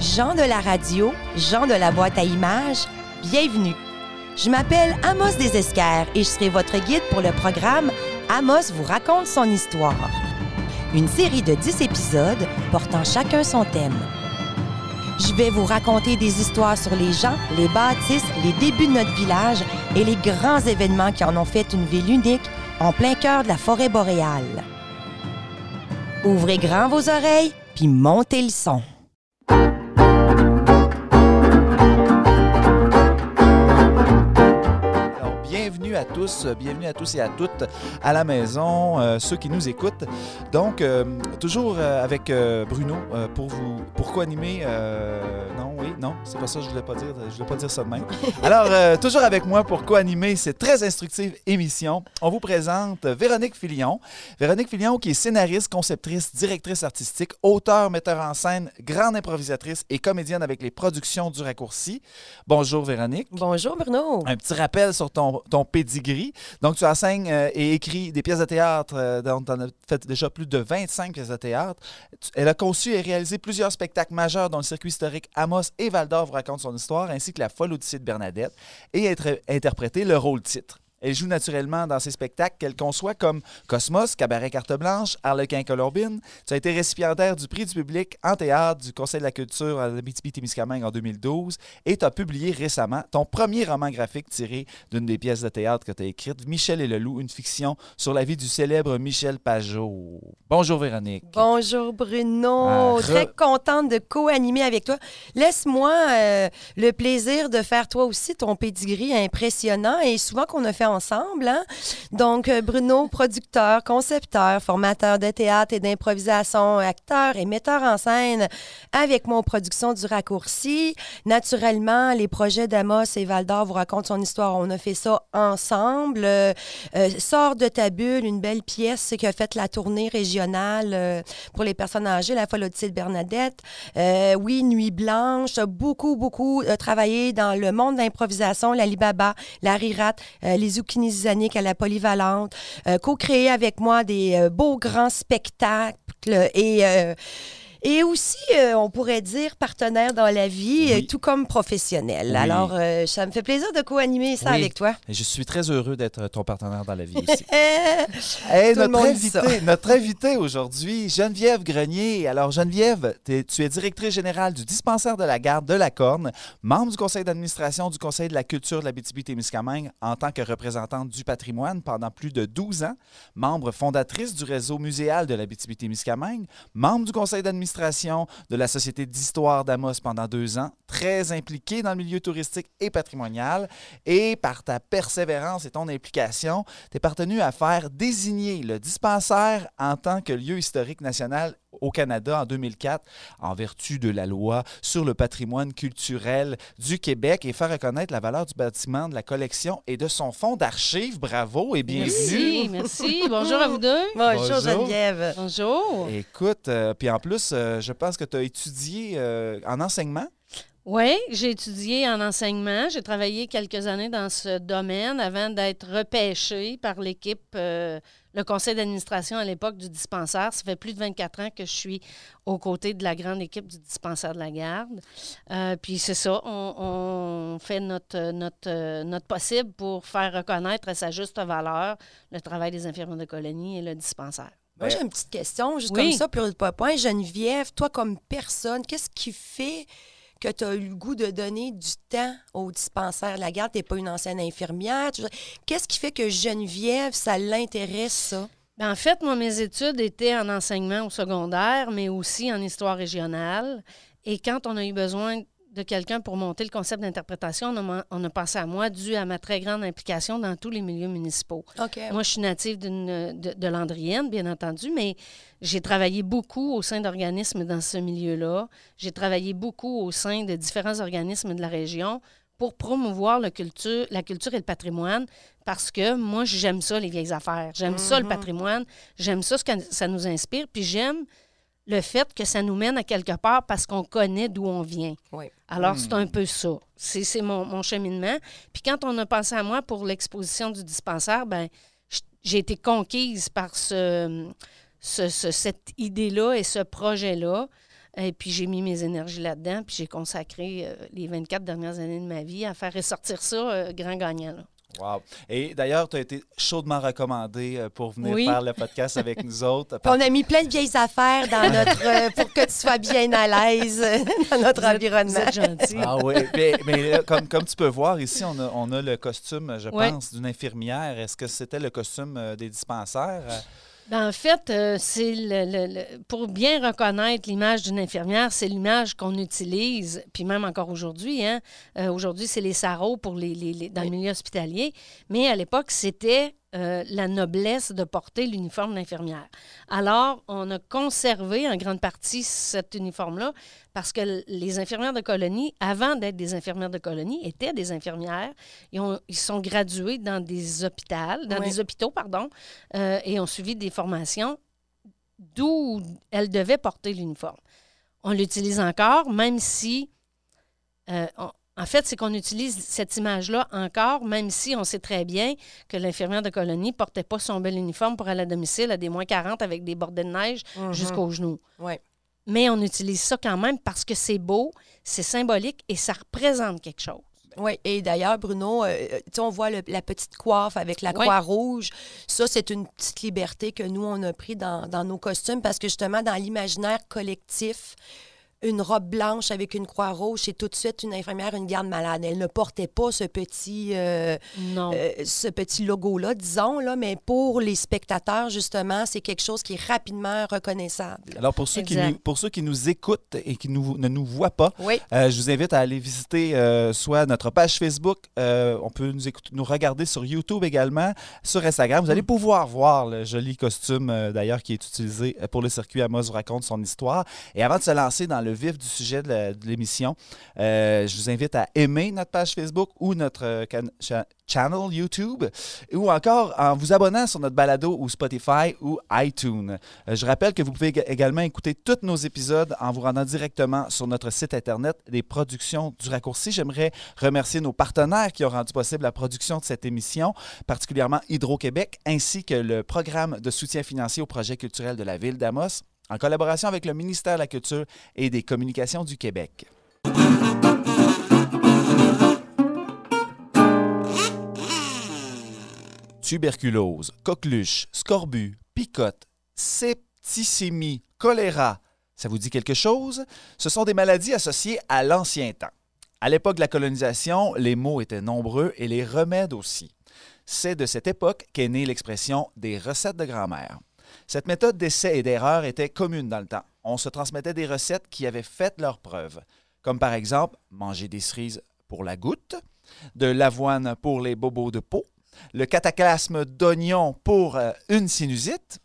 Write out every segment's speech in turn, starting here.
Jean de la radio, Jean de la boîte à images, bienvenue. Je m'appelle Amos Desesquers et je serai votre guide pour le programme Amos vous raconte son histoire. Une série de 10 épisodes portant chacun son thème. Je vais vous raconter des histoires sur les gens, les bâtisses, les débuts de notre village et les grands événements qui en ont fait une ville unique en plein cœur de la forêt boréale. Ouvrez grand vos oreilles, puis montez le son. À tous, euh, bienvenue à tous et à toutes à la maison, euh, ceux qui nous écoutent. Donc, euh, toujours euh, avec Bruno pour vous, pour co-animer. non, oui, non, c'est pas ça, je voulais pas dire, je voulais pas dire ça de même. Alors, toujours avec moi pour co-animer cette très instructive émission. On vous présente Véronique Filion. Véronique Filion, qui est scénariste, conceptrice, directrice artistique, auteure, metteur en scène, grande improvisatrice et comédienne avec les productions du raccourci. Bonjour Véronique. Bonjour Bruno. Un petit rappel sur ton, ton Donc, tu enseignes euh, et écris des pièces de théâtre, euh, dont tu en as fait déjà plus de 25 pièces de théâtre. Elle a conçu et réalisé plusieurs spectacles majeurs dont le circuit historique Amos et Val d'Or vous racontent son histoire, ainsi que La folle Odyssée de Bernadette, et a interprété le rôle-titre. Elle joue naturellement dans ses spectacles qu'elle conçoit comme Cosmos, Cabaret Carte Blanche, Harlequin Colombine. Tu as été récipiendaire du prix du public en théâtre du Conseil de la culture à l'Abitibi-Témiscamingue en 2012 et tu as publié récemment ton premier roman graphique tiré d'une des pièces de théâtre que tu as écrites, Michel et le loup, une fiction sur la vie du célèbre Michel Pajot. Bonjour Véronique. Bonjour Bruno. Ah, re- Très contente de co-animer avec toi. Laisse-moi euh, le plaisir de faire toi aussi ton pedigree impressionnant et souvent qu'on a fait ensemble. hein. Donc, euh, Bruno, producteur, concepteur, formateur de théâtre et d'improvisation, acteur et metteur en scène avec mon production du raccourci. Naturellement, les projets d'Amos et Val d'Or vous racontent son histoire. On a fait ça ensemble. Euh, euh, Sors de ta bulle, une belle pièce qui a fait la tournée régionale pour les personnes âgées, la folle Odyssée de Bernadette. Oui, Nuit Blanche, beaucoup, beaucoup travaillé dans le monde d'improvisation, la Libaba, la Rirat, les Zucchini à la Polyvalente, euh, co-créé avec moi des euh, beaux grands spectacles et... euh, et aussi, euh, on pourrait dire partenaire dans la vie, Oui. euh, tout comme professionnel. Oui. Alors, euh, ça me fait plaisir de co-animer ça Oui. avec toi. Je suis très heureux d'être ton partenaire dans la vie aussi. Hey, notre, invité, notre invité aujourd'hui, Geneviève Grenier. Alors, Geneviève, tu es directrice générale du dispensaire de la garde de la Corne, membre du conseil d'administration du Conseil de la culture de la témiscamingue en tant que représentante du patrimoine pendant plus de 12 ans, membre fondatrice du réseau muséal de la témiscamingue membre du conseil d'administration de la Société d'histoire d'Amos pendant deux ans, très impliquée dans le milieu touristique et patrimonial, et par ta persévérance et ton implication, tu es parvenu à faire désigner le dispensaire en tant que lieu historique national au Canada en 2004 en vertu de la loi sur le patrimoine culturel du Québec et faire reconnaître la valeur du bâtiment, de la collection et de son fonds d'archives. Bravo et bienvenue. Merci, merci. Bonjour à vous deux. Bonjour, Bonjour. Geneviève. Bonjour. Écoute, euh, puis en plus, euh, je pense que tu as étudié euh, en enseignement? Oui, j'ai étudié en enseignement. J'ai travaillé quelques années dans ce domaine avant d'être repêchée par l'équipe, euh, le conseil d'administration à l'époque du dispensaire. Ça fait plus de 24 ans que je suis aux côtés de la grande équipe du dispensaire de la garde. Euh, puis c'est ça, on, on fait notre, notre, euh, notre possible pour faire reconnaître à sa juste valeur le travail des infirmières de colonie et le dispensaire. Moi, j'ai une petite question, juste Oui. comme ça, pour le point. Geneviève, toi, comme personne, qu'est-ce qui fait que tu as eu le goût de donner du temps au dispensaire de la garde? Tu n'es pas une ancienne infirmière. Qu'est-ce qui fait que Geneviève, ça l'intéresse, ça? Ben, en fait, moi, mes études étaient en enseignement au secondaire, mais aussi en histoire régionale. Et quand on a eu besoin de quelqu'un pour monter le concept d'interprétation, on a, on a pensé à moi dû à ma très grande implication dans tous les milieux municipaux. Moi, je suis native de, de l'Andrienne, bien entendu, mais j'ai travaillé beaucoup au sein d'organismes dans ce milieu-là. J'ai travaillé beaucoup au sein de différents organismes de la région pour promouvoir le culture, la culture et le patrimoine parce que moi, j'aime ça, les vieilles affaires. J'aime ça, le patrimoine. J'aime ça, ce que ça nous inspire. Puis j'aime le fait que ça nous mène à quelque part parce qu'on connaît d'où on vient. Oui. Alors, c'est un peu ça. C'est c'est mon, mon cheminement. Puis quand on a pensé à moi pour l'exposition du dispensaire, ben j'ai été conquise par ce, ce- ce- cette idée-là et ce projet-là. Et puis, j'ai mis mes énergies là-dedans, puis j'ai consacré euh, les 24 dernières années de ma vie à faire ressortir ça euh, grand gagnant. là. Wow. Et d'ailleurs, tu as été chaudement recommandé euh, pour venir Oui. faire le podcast avec nous autres. On a mis plein de vieilles affaires dans notre euh, pour que tu sois bien à l'aise euh, dans notre Vous êtes- environnement. Vous êtes gentil. Ah oui, mais, mais là, comme, comme tu peux voir ici, on a, on a le costume, je Ouais. pense, d'une infirmière. Est-ce que c'était le costume des dispensaires? Ben, en fait, euh, c'est le, le- le- pour bien reconnaître l'image d'une infirmière, c'est l'image qu'on utilise, puis même encore aujourd'hui. Hein, euh, aujourd'hui, c'est les sarraux pour les, les- les- dans le milieu hospitalier, mais à l'époque, c'était euh, la noblesse de porter l'uniforme d'infirmière. Alors, on a conservé en grande partie cet uniforme-là parce que les infirmières de colonie, avant d'être des infirmières de colonie, étaient des infirmières. Ils, ont- ils sont gradués dans des hôpitaux, dans Oui. des hôpitaux, pardon, euh, et ont suivi des formations d'où elles devaient porter l'uniforme. On l'utilise encore, même si, euh, on- en fait, c'est qu'on utilise cette image-là encore, même si on sait très bien que l'infirmière de colonie portait pas son bel uniforme pour aller à domicile à des moins 40 avec des bordées de neige Mhm. jusqu'aux genoux. Ouais. Mais on utilise ça quand même parce que c'est beau, c'est symbolique et ça représente quelque chose. Oui, et d'ailleurs, Bruno, euh, tu sais, on voit le- la petite coiffe avec la croix rouge. Ça, c'est une petite liberté que nous, on a pris dans, dans nos costumes parce que justement, dans l'imaginaire collectif, une robe blanche avec une croix rouge, c'est tout de suite une infirmière, une garde malade. Elle ne portait pas ce petit, euh, Non. euh, ce petit logo-là, disons, là, mais pour les spectateurs, justement, c'est quelque chose qui est rapidement reconnaissable. Alors, pour ceux, qui nous, pour ceux qui nous écoutent et qui nous, ne nous voient pas, Oui. euh, je vous invite à aller visiter euh, soit notre page Facebook, euh, on peut nous, écouter, nous regarder sur YouTube également, sur Instagram. Vous allez pouvoir voir le joli costume, euh, d'ailleurs, qui est utilisé pour le circuit Amos vous raconte son histoire. Et avant de se lancer dans le vif du sujet de l'émission, euh, je vous invite à aimer notre page Facebook ou notre euh, cha- channel YouTube, ou encore en vous abonnant sur notre balado ou Spotify ou iTunes. Euh, je rappelle que vous pouvez ég- également écouter tous nos épisodes en vous rendant directement sur notre site Internet des productions du raccourci. J'aimerais remercier nos partenaires qui ont rendu possible la production de cette émission, particulièrement Hydro-Québec, ainsi que le programme de soutien financier au projet culturel de la ville d'Amos, en collaboration avec le ministère de la Culture et des Communications du Québec. Tuberculose, coqueluche, scorbut, picote, septicémie, choléra. Ça vous dit quelque chose? Ce sont des maladies associées à l'ancien temps. À l'époque de la colonisation, les maux étaient nombreux et les remèdes aussi. C'est de cette époque qu'est née l'expression des recettes de grand-mère. Cette méthode d'essai et d'erreur était commune dans le temps. On se transmettait des recettes qui avaient fait leurs preuves, comme par exemple manger des cerises pour la goutte, de l'avoine pour les bobos de peau, le cataclasme d'oignon pour euh, une sinusite.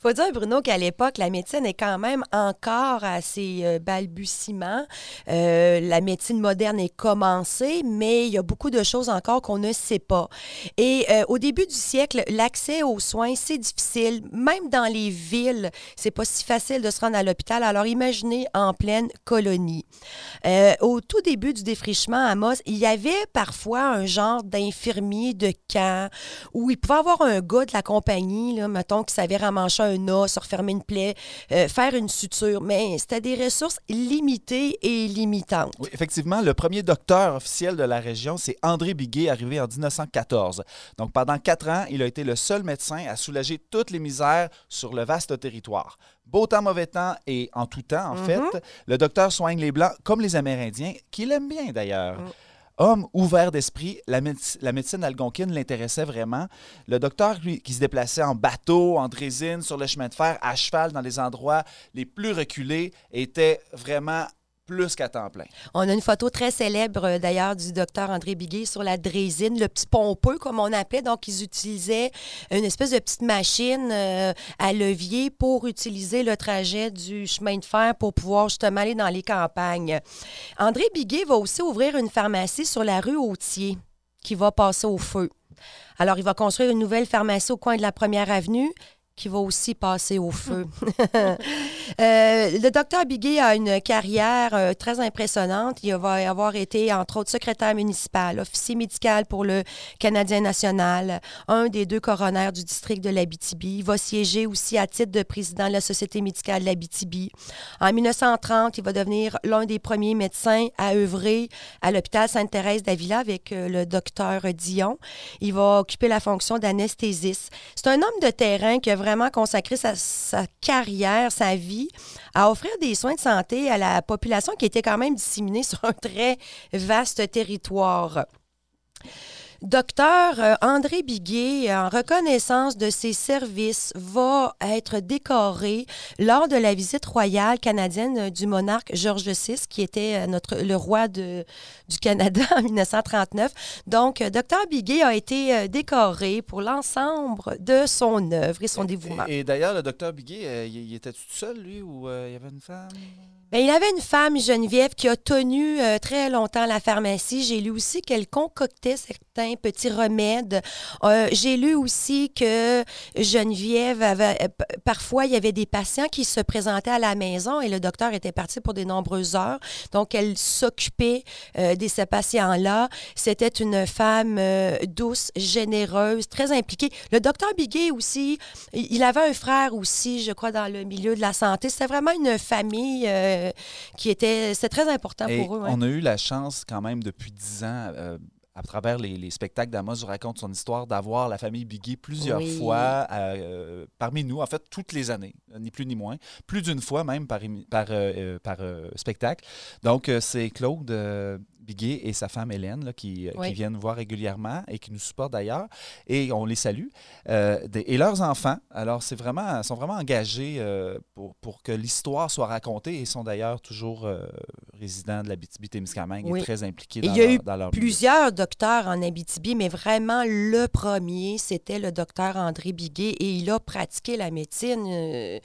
Faut dire, Bruno, qu'à l'époque, la médecine est quand même encore à ses euh, balbutiements. Euh, la médecine moderne est commencée, mais il y a beaucoup de choses encore qu'on ne sait pas. Et euh, au début du siècle, l'accès aux soins, c'est difficile. Même dans les villes, c'est pas si facile de se rendre à l'hôpital. Alors imaginez en pleine colonie. Au tout début du défrichement à Moss, il y avait parfois un genre d'infirmier de camp où il pouvait avoir un gars de la compagnie, là, mettons, qui savait ramancher un os, se refermer une plaie, euh, faire une suture, mais c'était des ressources limitées et limitantes. Oui, effectivement, le premier docteur officiel de la région, c'est André Biguet, arrivé en 1914. Donc, pendant quatre ans, il a été le seul médecin à soulager toutes les misères sur le vaste territoire. Beau temps, mauvais temps et en tout temps, en fait, le docteur soigne les Blancs comme les Amérindiens, qu'il aime bien d'ailleurs. Homme ouvert d'esprit, la, méde- la médecine algonquine l'intéressait vraiment. Le docteur, lui, qui se déplaçait en bateau, en drésine, sur le chemin de fer, à cheval, dans les endroits les plus reculés, était vraiment plus qu'à temps plein. On a une photo très célèbre, euh, d'ailleurs, du docteur André Biguet sur la drésine, le petit pompeux, comme on appelait. Donc, ils utilisaient une espèce de petite machine euh, à levier pour utiliser le trajet du chemin de fer pour pouvoir justement aller dans les campagnes. André Biguet va aussi ouvrir une pharmacie sur la rue Autier qui va passer au feu. Alors, il va construire une nouvelle pharmacie au coin de la Première Avenue qui va aussi passer au feu. Euh, le docteur Biguet a une carrière euh, très impressionnante. Il va avoir été, entre autres, secrétaire municipal, officier médical pour le Canadien national, un des deux coronaires du district de l'Abitibi. Il va siéger aussi à titre de président de la Société médicale de l'Abitibi. En 1930, il va devenir l'un des premiers médecins à œuvrer à l'hôpital Sainte-Thérèse d'Avila avec euh, le docteur Dion. Il va occuper la fonction d'anesthésiste. C'est un homme de terrain qui a vraiment consacré sa, sa carrière, sa vie à offrir des soins de santé à la population qui était quand même disséminée sur un très vaste territoire. Docteur euh, André Biguet, en reconnaissance de ses services, va être décoré lors de la visite royale canadienne du monarque George VI, qui était euh, notre, le roi de, du Canada en 1939. Donc, euh, Docteur Biguet a été décoré pour l'ensemble de son œuvre et son dévouement. Et, et d'ailleurs, le docteur Biguet, il, il était tout seul, lui, ou il y avait une femme? Bien, il avait une femme, Geneviève, qui a tenu euh, très longtemps la pharmacie. J'ai lu aussi qu'elle concoctait certains petits remèdes. Euh, J'ai lu aussi que Geneviève avait. euh, parfois, il y avait des patients qui se présentaient à la maison et le docteur était parti pour de nombreuses heures. Donc, elle s'occupait euh, de ces patients-là. C'était une femme euh, douce, généreuse, très impliquée. Le docteur Biguet aussi, il avait un frère aussi, je crois, dans le milieu de la santé. C'était vraiment une famille. Euh, qui était. C'était très important Et pour eux. ouais. on a eu la chance quand même depuis dix ans, euh, à travers les, les spectacles d'Amos, je raconte son histoire, d'avoir la famille Biggie plusieurs Oui. fois euh, parmi nous, en fait toutes les années, ni plus ni moins, plus d'une fois même par, émi- par, euh, euh, par euh, spectacle. Donc c'est Claude Biguet et sa femme Hélène là, qui, Oui. qui viennent nous voir régulièrement et qui nous supportent d'ailleurs. Et on les salue. Euh, des- et leurs enfants, alors c'est vraiment, sont vraiment engagés euh, pour, pour que l'histoire soit racontée et sont d'ailleurs toujours euh, résidents de la BTB-Témiscamingue Oui. et très impliqués Et dans il y a eu dans leur milieu. Plusieurs docteurs en Abitibi, mais vraiment le premier, c'était le docteur André Biguet et il a pratiqué la médecine euh,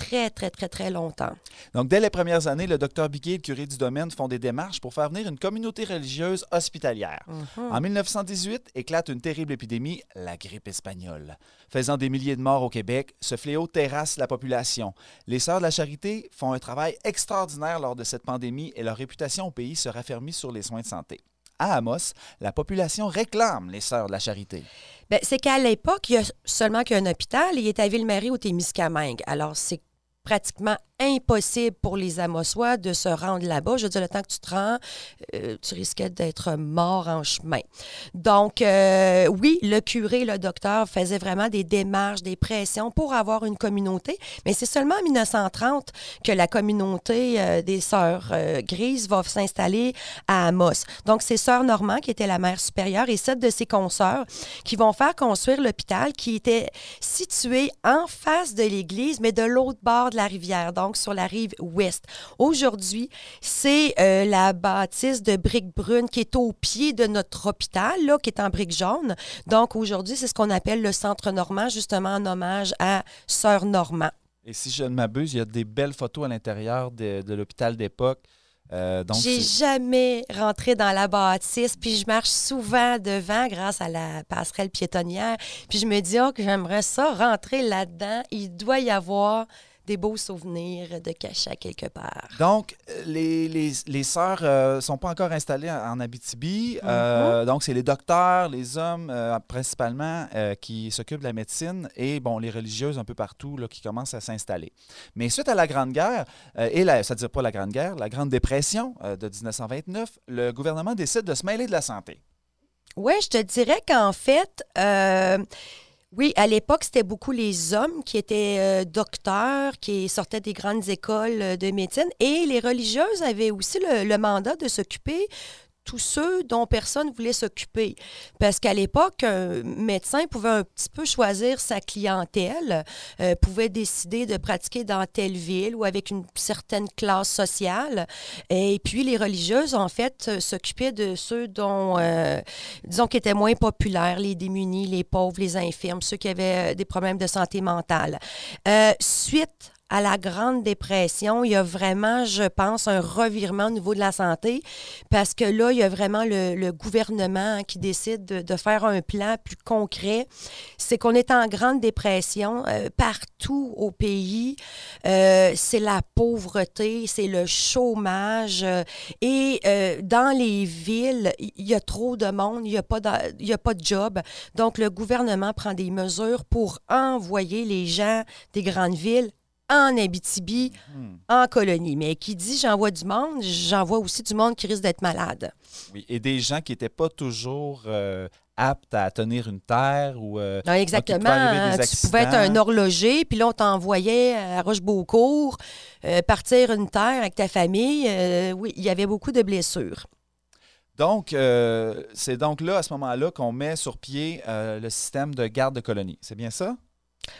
très, très, très, très longtemps. Donc, dès les premières années, le docteur Biguet et le curé du domaine font des démarches pour faire venir une communauté religieuse hospitalière. Mhm. En 1918, éclate une terrible épidémie, la grippe espagnole. Faisant des milliers de morts au Québec, ce fléau terrasse la population. Les Sœurs de la Charité font un travail extraordinaire lors de cette pandémie et leur réputation au pays se raffermit sur les soins de santé. À Amos, la population réclame les Sœurs de la Charité. Ben, c'est qu'à l'époque, il y a seulement qu'un hôpital. Il est à Ville-Marie au Témiscamingue. Alors, c'est pratiquement impossible pour les Amossois de se rendre là-bas. Je veux dire, le temps que tu te rends, euh, tu risquais d'être mort en chemin. Donc, euh, oui, le curé, le docteur faisait vraiment des démarches, des pressions pour avoir une communauté, mais c'est seulement en 1930 que la communauté euh, des Sœurs Grises va s'installer à Amos. Donc, c'est Sœur Normand, qui était la mère supérieure, et sept de ses consoeurs qui vont faire construire l'hôpital qui était situé en face de l'église, mais de l'autre bord de la rivière, donc sur la rive ouest. Aujourd'hui, c'est euh, la bâtisse de briques brunes qui est au pied de notre hôpital, là, qui est en briques jaunes. Donc, aujourd'hui, c'est ce qu'on appelle le Centre Normand, justement en hommage à Sœur Normand. Et si je ne m'abuse, il y a des belles photos à l'intérieur de, de l'hôpital d'époque. Euh, J'ai jamais rentré dans la bâtisse, puis je marche souvent devant grâce à la passerelle piétonnière. Puis je me dis oh, que j'aimerais ça rentrer là-dedans. Il doit y avoir des beaux souvenirs de cachets quelque part. Donc, euh, les, les, les sœurs ne sont pas encore installées en, en Abitibi. Euh, donc, c'est les docteurs, les hommes euh, principalement euh, qui s'occupent de la médecine et, bon, les religieuses un peu partout là, qui commencent à s'installer. Mais suite à la Grande Guerre, euh, et la, ça ne dire pas la Grande Guerre, la Grande Dépression euh, de 1929, le gouvernement décide de se mêler de la santé. Oui, je te dirais qu'en fait, euh, oui, à l'époque, c'était beaucoup les hommes qui étaient euh, docteurs, qui sortaient des grandes écoles euh, de médecine, et les religieuses avaient aussi le, le mandat de s'occuper tous ceux dont personne voulait s'occuper. Parce qu'à l'époque, un médecin pouvait un petit peu choisir sa clientèle, euh, pouvait décider de pratiquer dans telle ville ou avec une certaine classe sociale. Et puis, les religieuses, en fait, euh, s'occupaient de ceux dont, euh, disons, qui étaient moins populaires, les démunis, les pauvres, les infirmes, ceux qui avaient des problèmes de santé mentale. Suite à la Grande Dépression, il y a vraiment, je pense, un revirement au niveau de la santé parce que là, il y a vraiment le, le gouvernement qui décide de, de, faire un plan plus concret. C'est qu'on est en Grande Dépression euh, partout au pays. Euh, c'est la pauvreté, c'est le chômage euh, et euh, dans les villes, il y a trop de monde, il n'y a, pas il a pas de job. Donc, le gouvernement prend des mesures pour envoyer les gens des grandes villes en Abitibi, Hmm. en colonie. Mais qui dit j'envoie du monde, j'envoie aussi du monde qui risque d'être malade. Oui, et des gens qui n'étaient pas toujours euh, aptes à tenir une terre ou. euh, Non, exactement. hein, tu pouvais être un horloger, puis là, on t'envoyait à Rochebeaucourt euh, partir une terre avec ta famille. Euh, oui, il y avait beaucoup de blessures. Donc, euh, c'est donc là, à ce moment-là, qu'on met sur pied euh, le système de garde de colonie. C'est bien ça?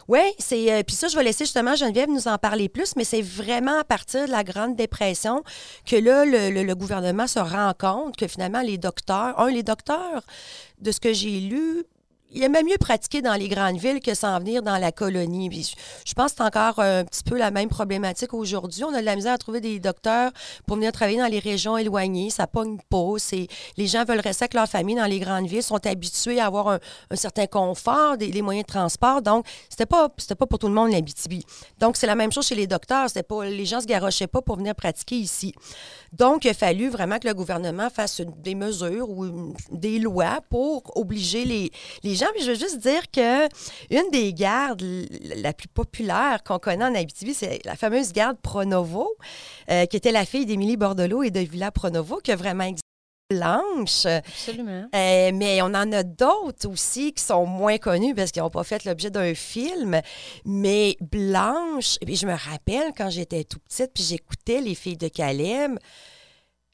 Oui, c'est euh, puis ça, je vais laisser justement Geneviève nous en parler plus, mais c'est vraiment à partir de la Grande Dépression que là, le, le- le gouvernement se rend compte que finalement, les docteurs, un, les docteurs, de ce que j'ai lu, il aimait mieux pratiquer dans les grandes villes que s'en venir dans la colonie. Je, pense que c'est encore un petit peu la même problématique aujourd'hui. On a de la misère à trouver des docteurs pour venir travailler dans les régions éloignées. Ça pogne pas. Les gens veulent rester avec leur famille dans les grandes villes, sont habitués à avoir un, certain confort, des, les moyens de transport. Donc, c'était pas, pas pour tout le monde l'Abitibi. Donc, c'est la même chose chez les docteurs. Pas, les gens se garochaient pas pour venir pratiquer ici. Donc, il a fallu vraiment que le gouvernement fasse des mesures ou des lois pour obliger les, les gens. Puis je veux juste dire que une des gardes la plus populaire qu'on connaît en Abitibi, c'est la fameuse garde Pronovo, euh, qui était la fille d'Émilie Bordelot et de Villa Pronovo, qui a vraiment existé blanche. Absolument. Euh, mais on en a d'autres aussi qui sont moins connus parce qu'ils n'ont pas fait l'objet d'un film. Mais Blanche, et je me rappelle quand j'étais tout petite, puis j'écoutais Les filles de Caleb.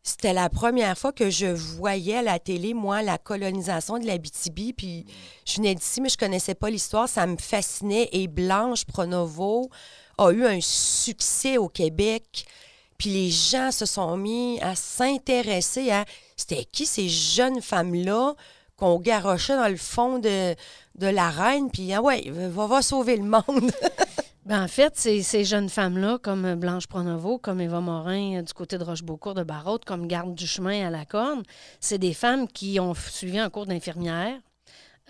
C'était la première fois que je voyais à la télé, moi, la colonisation de l'Abitibi. Puis je venais d'ici, mais je connaissais pas l'histoire. Ça me fascinait. Et Blanche Pronovo a eu un succès au Québec. Puis les gens se sont mis à s'intéresser à c'était qui ces jeunes femmes-là qu'on garochait dans le fond de, de l'arène, puis ah ouais, va, sauver le monde. Ben, en fait, ces, jeunes femmes-là, comme Blanche Pronovo, comme Eva Morin euh, du côté de Rochebeaucourt de Barraute, comme Garde du chemin à la Corne, c'est des femmes qui ont suivi un cours d'infirmière.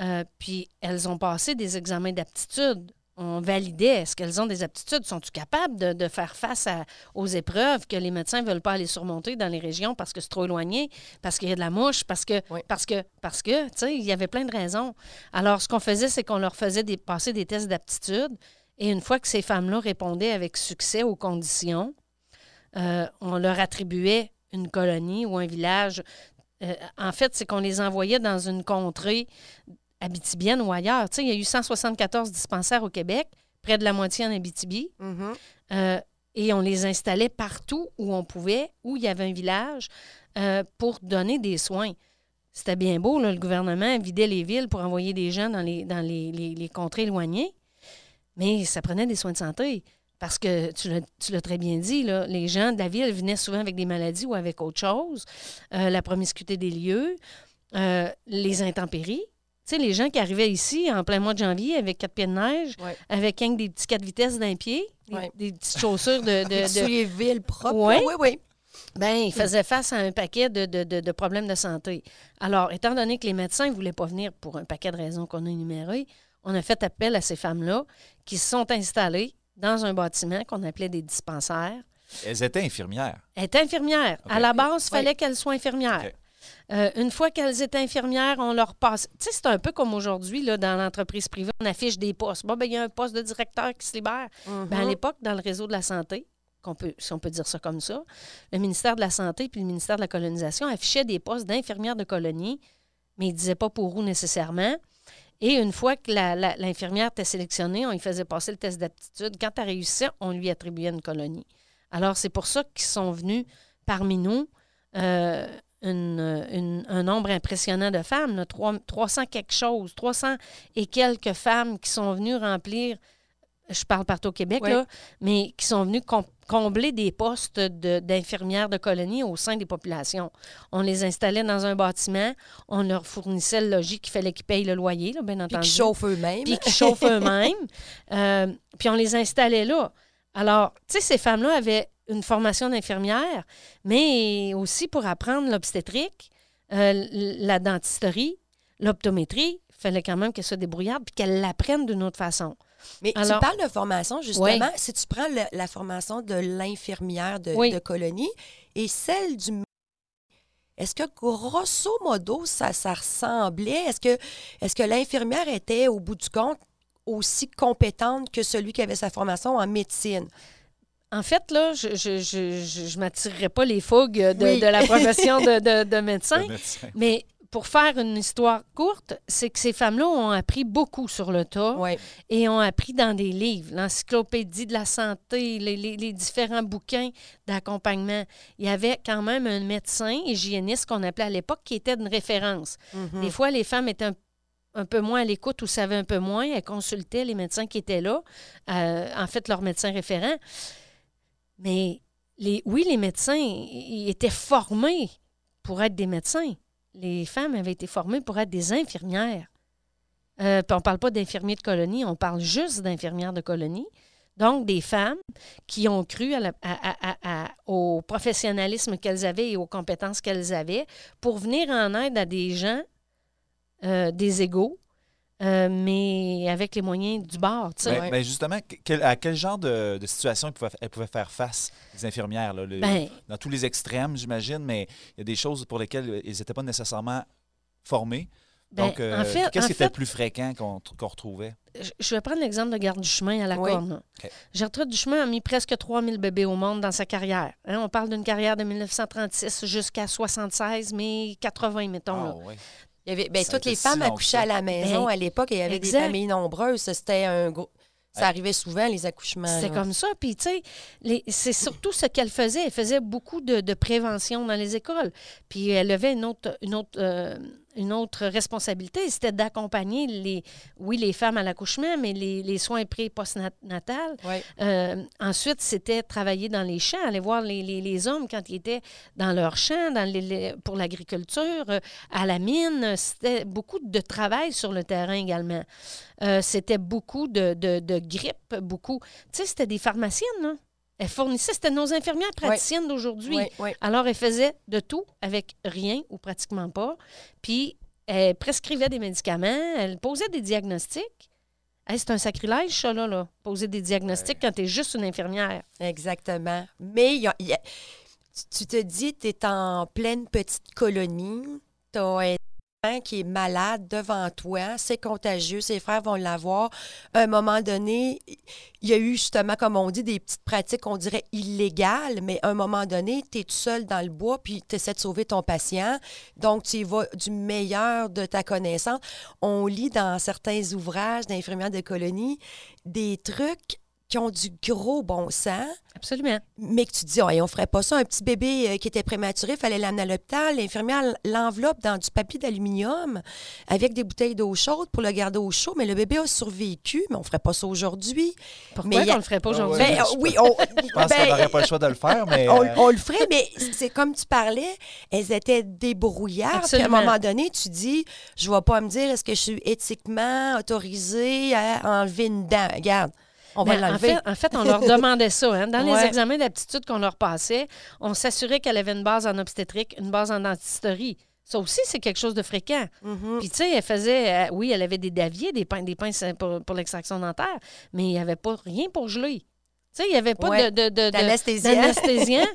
euh, puis elles ont passé des examens d'aptitude. On validait est-ce qu'elles ont des aptitudes? Sont-elles capables de, de faire face à- aux épreuves que les médecins ne veulent pas aller surmonter dans les régions parce que c'est trop éloigné, parce qu'il y a de la mouche, parce que, Oui. parce que, parce que, tu sais, il y avait plein de raisons. Alors, ce qu'on faisait, c'est qu'on leur faisait des, passer des tests d'aptitude. Et une fois que ces femmes-là répondaient avec succès aux conditions, euh, on leur attribuait une colonie ou un village. Euh, en fait, c'est qu'on les envoyait dans une contrée abitibienne ou ailleurs. Tu sais, il y a eu 174 dispensaires au Québec, près de la moitié en Abitibi. Mhm. Euh, et on les installait partout où on pouvait, où il y avait un village, euh, pour donner des soins. C'était bien beau, là, le gouvernement vidait les villes pour envoyer des gens dans les, dans les, les- les contrées éloignées, mais ça prenait des soins de santé. Parce que tu l'as- tu l'as très bien dit, là, les gens de la ville venaient souvent avec des maladies ou avec autre chose, euh, la promiscuité des lieux, euh, les intempéries. Tu sais, les gens qui arrivaient ici en plein mois de janvier avec quatre pieds de neige, Ouais. avec un des petits quatre vitesses d'un pied, des, Ouais. des petites chaussures de. de- souliers villes propres. Ouais. Oui, oui. ben, ils faisaient face à un paquet de, de- de- de problèmes de santé. Alors, étant donné que les médecins ne voulaient pas venir pour un paquet de raisons qu'on a énumérées, on a fait appel à ces femmes-là qui se sont installées dans un bâtiment qu'on appelait des dispensaires. Elles étaient infirmières. Elle est infirmière. OK. À la base, il Oui. fallait qu'elles soient infirmières. Euh, une fois qu'elles étaient infirmières, on leur passe. Tu sais, c'est un peu comme aujourd'hui, là, dans l'entreprise privée, on affiche des postes. Bon, ben, il y a un poste de directeur qui se libère. Ben, à Mhm. l'époque, dans le réseau de la santé, qu'on peut, si on peut dire ça comme ça, le ministère de la Santé puis le ministère de la Colonisation affichaient des postes d'infirmières de colonie, mais ils ne disaient pas pour où nécessairement. Et une fois que la- la- l'infirmière était sélectionnée, on lui faisait passer le test d'aptitude. Quand elle réussissait, on lui attribuait une colonie. Alors, c'est pour ça qu'ils sont venus parmi nous euh, une- une- un nombre impressionnant de femmes, là, trois- 300 quelque chose, 300 et quelques femmes qui sont venues remplir, je parle partout au Québec, là, mais qui sont venues com- combler des postes de- d'infirmières de, colonie au sein des populations. On les installait dans un bâtiment, on leur fournissait le logis qu'il fallait qu'ils payent le loyer, là, bien Puis entendu qui chauffent eux-mêmes. puis qui chauffent eux-mêmes. Euh, puis on les installait là. Alors, tu sais, ces femmes-là avaient une formation d'infirmière, mais aussi pour apprendre l'obstétrique, euh, la dentisterie, l'optométrie. Il fallait quand même qu'elles soient débrouillardes puis qu'elles l'apprennent d'une autre façon. Mais Alors- tu parles de formation, justement. Oui. Si tu prends le- la formation de l'infirmière de, Oui. de colonie et celle du est-ce que grosso modo, ça, ça ressemblait? Est-ce que, est que l'infirmière était, au bout du compte, aussi compétente que celui qui avait sa formation en médecine? En fait, là, je je, je, je, je m'attirerais pas les fougues de, Oui. de la profession de, de- de médecin. Mais pour faire une histoire courte, c'est que ces femmes-là ont appris beaucoup sur le tas Oui. et ont appris dans des livres, l'encyclopédie de la santé, les, les- les différents bouquins d'accompagnement. Il y avait quand même un médecin hygiéniste qu'on appelait à l'époque qui était une référence. Mhm. Des fois, les femmes étaient un, un peu moins à l'écoute ou savaient un peu moins. Elles consultaient les médecins qui étaient là, euh, en fait, leurs médecins référents. Mais les, oui, les médecins étaient formés pour être des médecins. Les femmes avaient été formées pour être des infirmières. Euh, on ne parle pas d'infirmiers de colonie, on parle juste d'infirmières de colonie. Donc, des femmes qui ont cru au professionnalisme qu'elles avaient et aux compétences qu'elles avaient pour venir en aide à des gens, euh, des égaux, euh, mais avec les moyens du bord. tu sais. Mais, Ouais. mais justement, quel- à quel genre de, de situation elles pouvaient, elles pouvaient faire face, les infirmières? là, le- Ben, dans tous les extrêmes, j'imagine, mais il y a des choses pour lesquelles ils n'étaient pas nécessairement formés. ben, Donc, euh, en fait, qu'est-ce qui était fait, le plus fréquent qu'on retrouvait? je- vais prendre l'exemple de Garde du chemin à la Oui. Corne. là. OK. Gertrude Duchemin a mis presque 3000 bébés au monde dans sa carrière. Hein, on parle d'une carrière de 1936 jusqu'à 76, mais 80, mettons. là. Ah, ouais. Il y avait, ben, toutes les femmes accouchaient à la maison Ben, à l'époque et il y avait exact. des familles nombreuses. Ça, C'était un gros. Ça arrivait souvent, les accouchements. C'était là. comme ça. Puis, tu sais, c'est surtout ce qu'elle faisait. Elle faisait beaucoup de, de prévention dans les écoles. Puis, elle avait une autre, une autre, euh, une autre responsabilité. C'était d'accompagner, les, oui, les femmes à l'accouchement, mais les, les soins pré- et post-natals. Ouais. Euh, ensuite, c'était travailler dans les champs, aller voir les, les- les hommes quand ils étaient dans leurs champs, dans les, pour l'agriculture, euh, à la mine. C'était beaucoup de travail sur le terrain également. Euh, c'était beaucoup de, de, de grippe, beaucoup. Tu sais, c'était des pharmaciennes, là. Elles fournissaient, c'était nos infirmières praticiennes d'aujourd'hui. Oui, oui. Alors, elles faisaient de tout avec rien ou pratiquement pas. Puis, elles prescrivaient des médicaments, elles posaient des diagnostics. Hey, c'est un sacrilège, ça, là, là. Poser des diagnostics quand tu es juste une infirmière. Exactement. Mais il y a- il y a- tu- te dis, tu es en pleine petite colonie, tu as qui est malade devant toi, c'est contagieux, ses frères vont l'avoir. À un moment donné, il y a eu justement, comme on dit, des petites pratiques, on dirait illégales, mais à un moment donné, tu es tout seul dans le bois, puis tu essaies de sauver ton patient. Donc, tu y vas du meilleur de ta connaissance. On lit dans certains ouvrages d'infirmières de colonie des trucs qui ont du gros bon sens, Absolument. mais que tu te dis, oh, on ferait pas ça. Un petit bébé euh, qui était prématuré, il fallait l'amener à l'hôpital. L'infirmière l'enveloppe dans du papier d'aluminium avec des bouteilles d'eau chaude pour le garder au chaud. Mais le bébé a survécu, mais on ferait pas ça aujourd'hui. Pourquoi Mais y a- qu'on le ferait pas Ah aujourd'hui? Ben, euh, oui, on, Je pense ben, qu'on n'aurait pas le choix de le faire, mais. on, euh, on le ferait, mais c'est comme tu parlais, elles étaient débrouillardes. Puis à un moment donné, tu dis, je vais pas me dire, est-ce que je suis éthiquement autorisée à enlever une dent? Regarde, on va Ben, en, fait, en fait, on leur demandait ça. hein. Dans les examens d'aptitude qu'on leur passait, on s'assurait qu'elle avait une base en obstétrique, une base en dentisterie. Ça aussi, c'est quelque chose de fréquent. Mhm. Puis, tu sais, elle faisait, euh, oui, elle avait des daviers, des, pains, des pinces euh, pour, pour l'extraction dentaire, mais il n'y avait pas rien pour geler. Tu sais, il n'y avait pas Ouais. de, d'anesthésiant.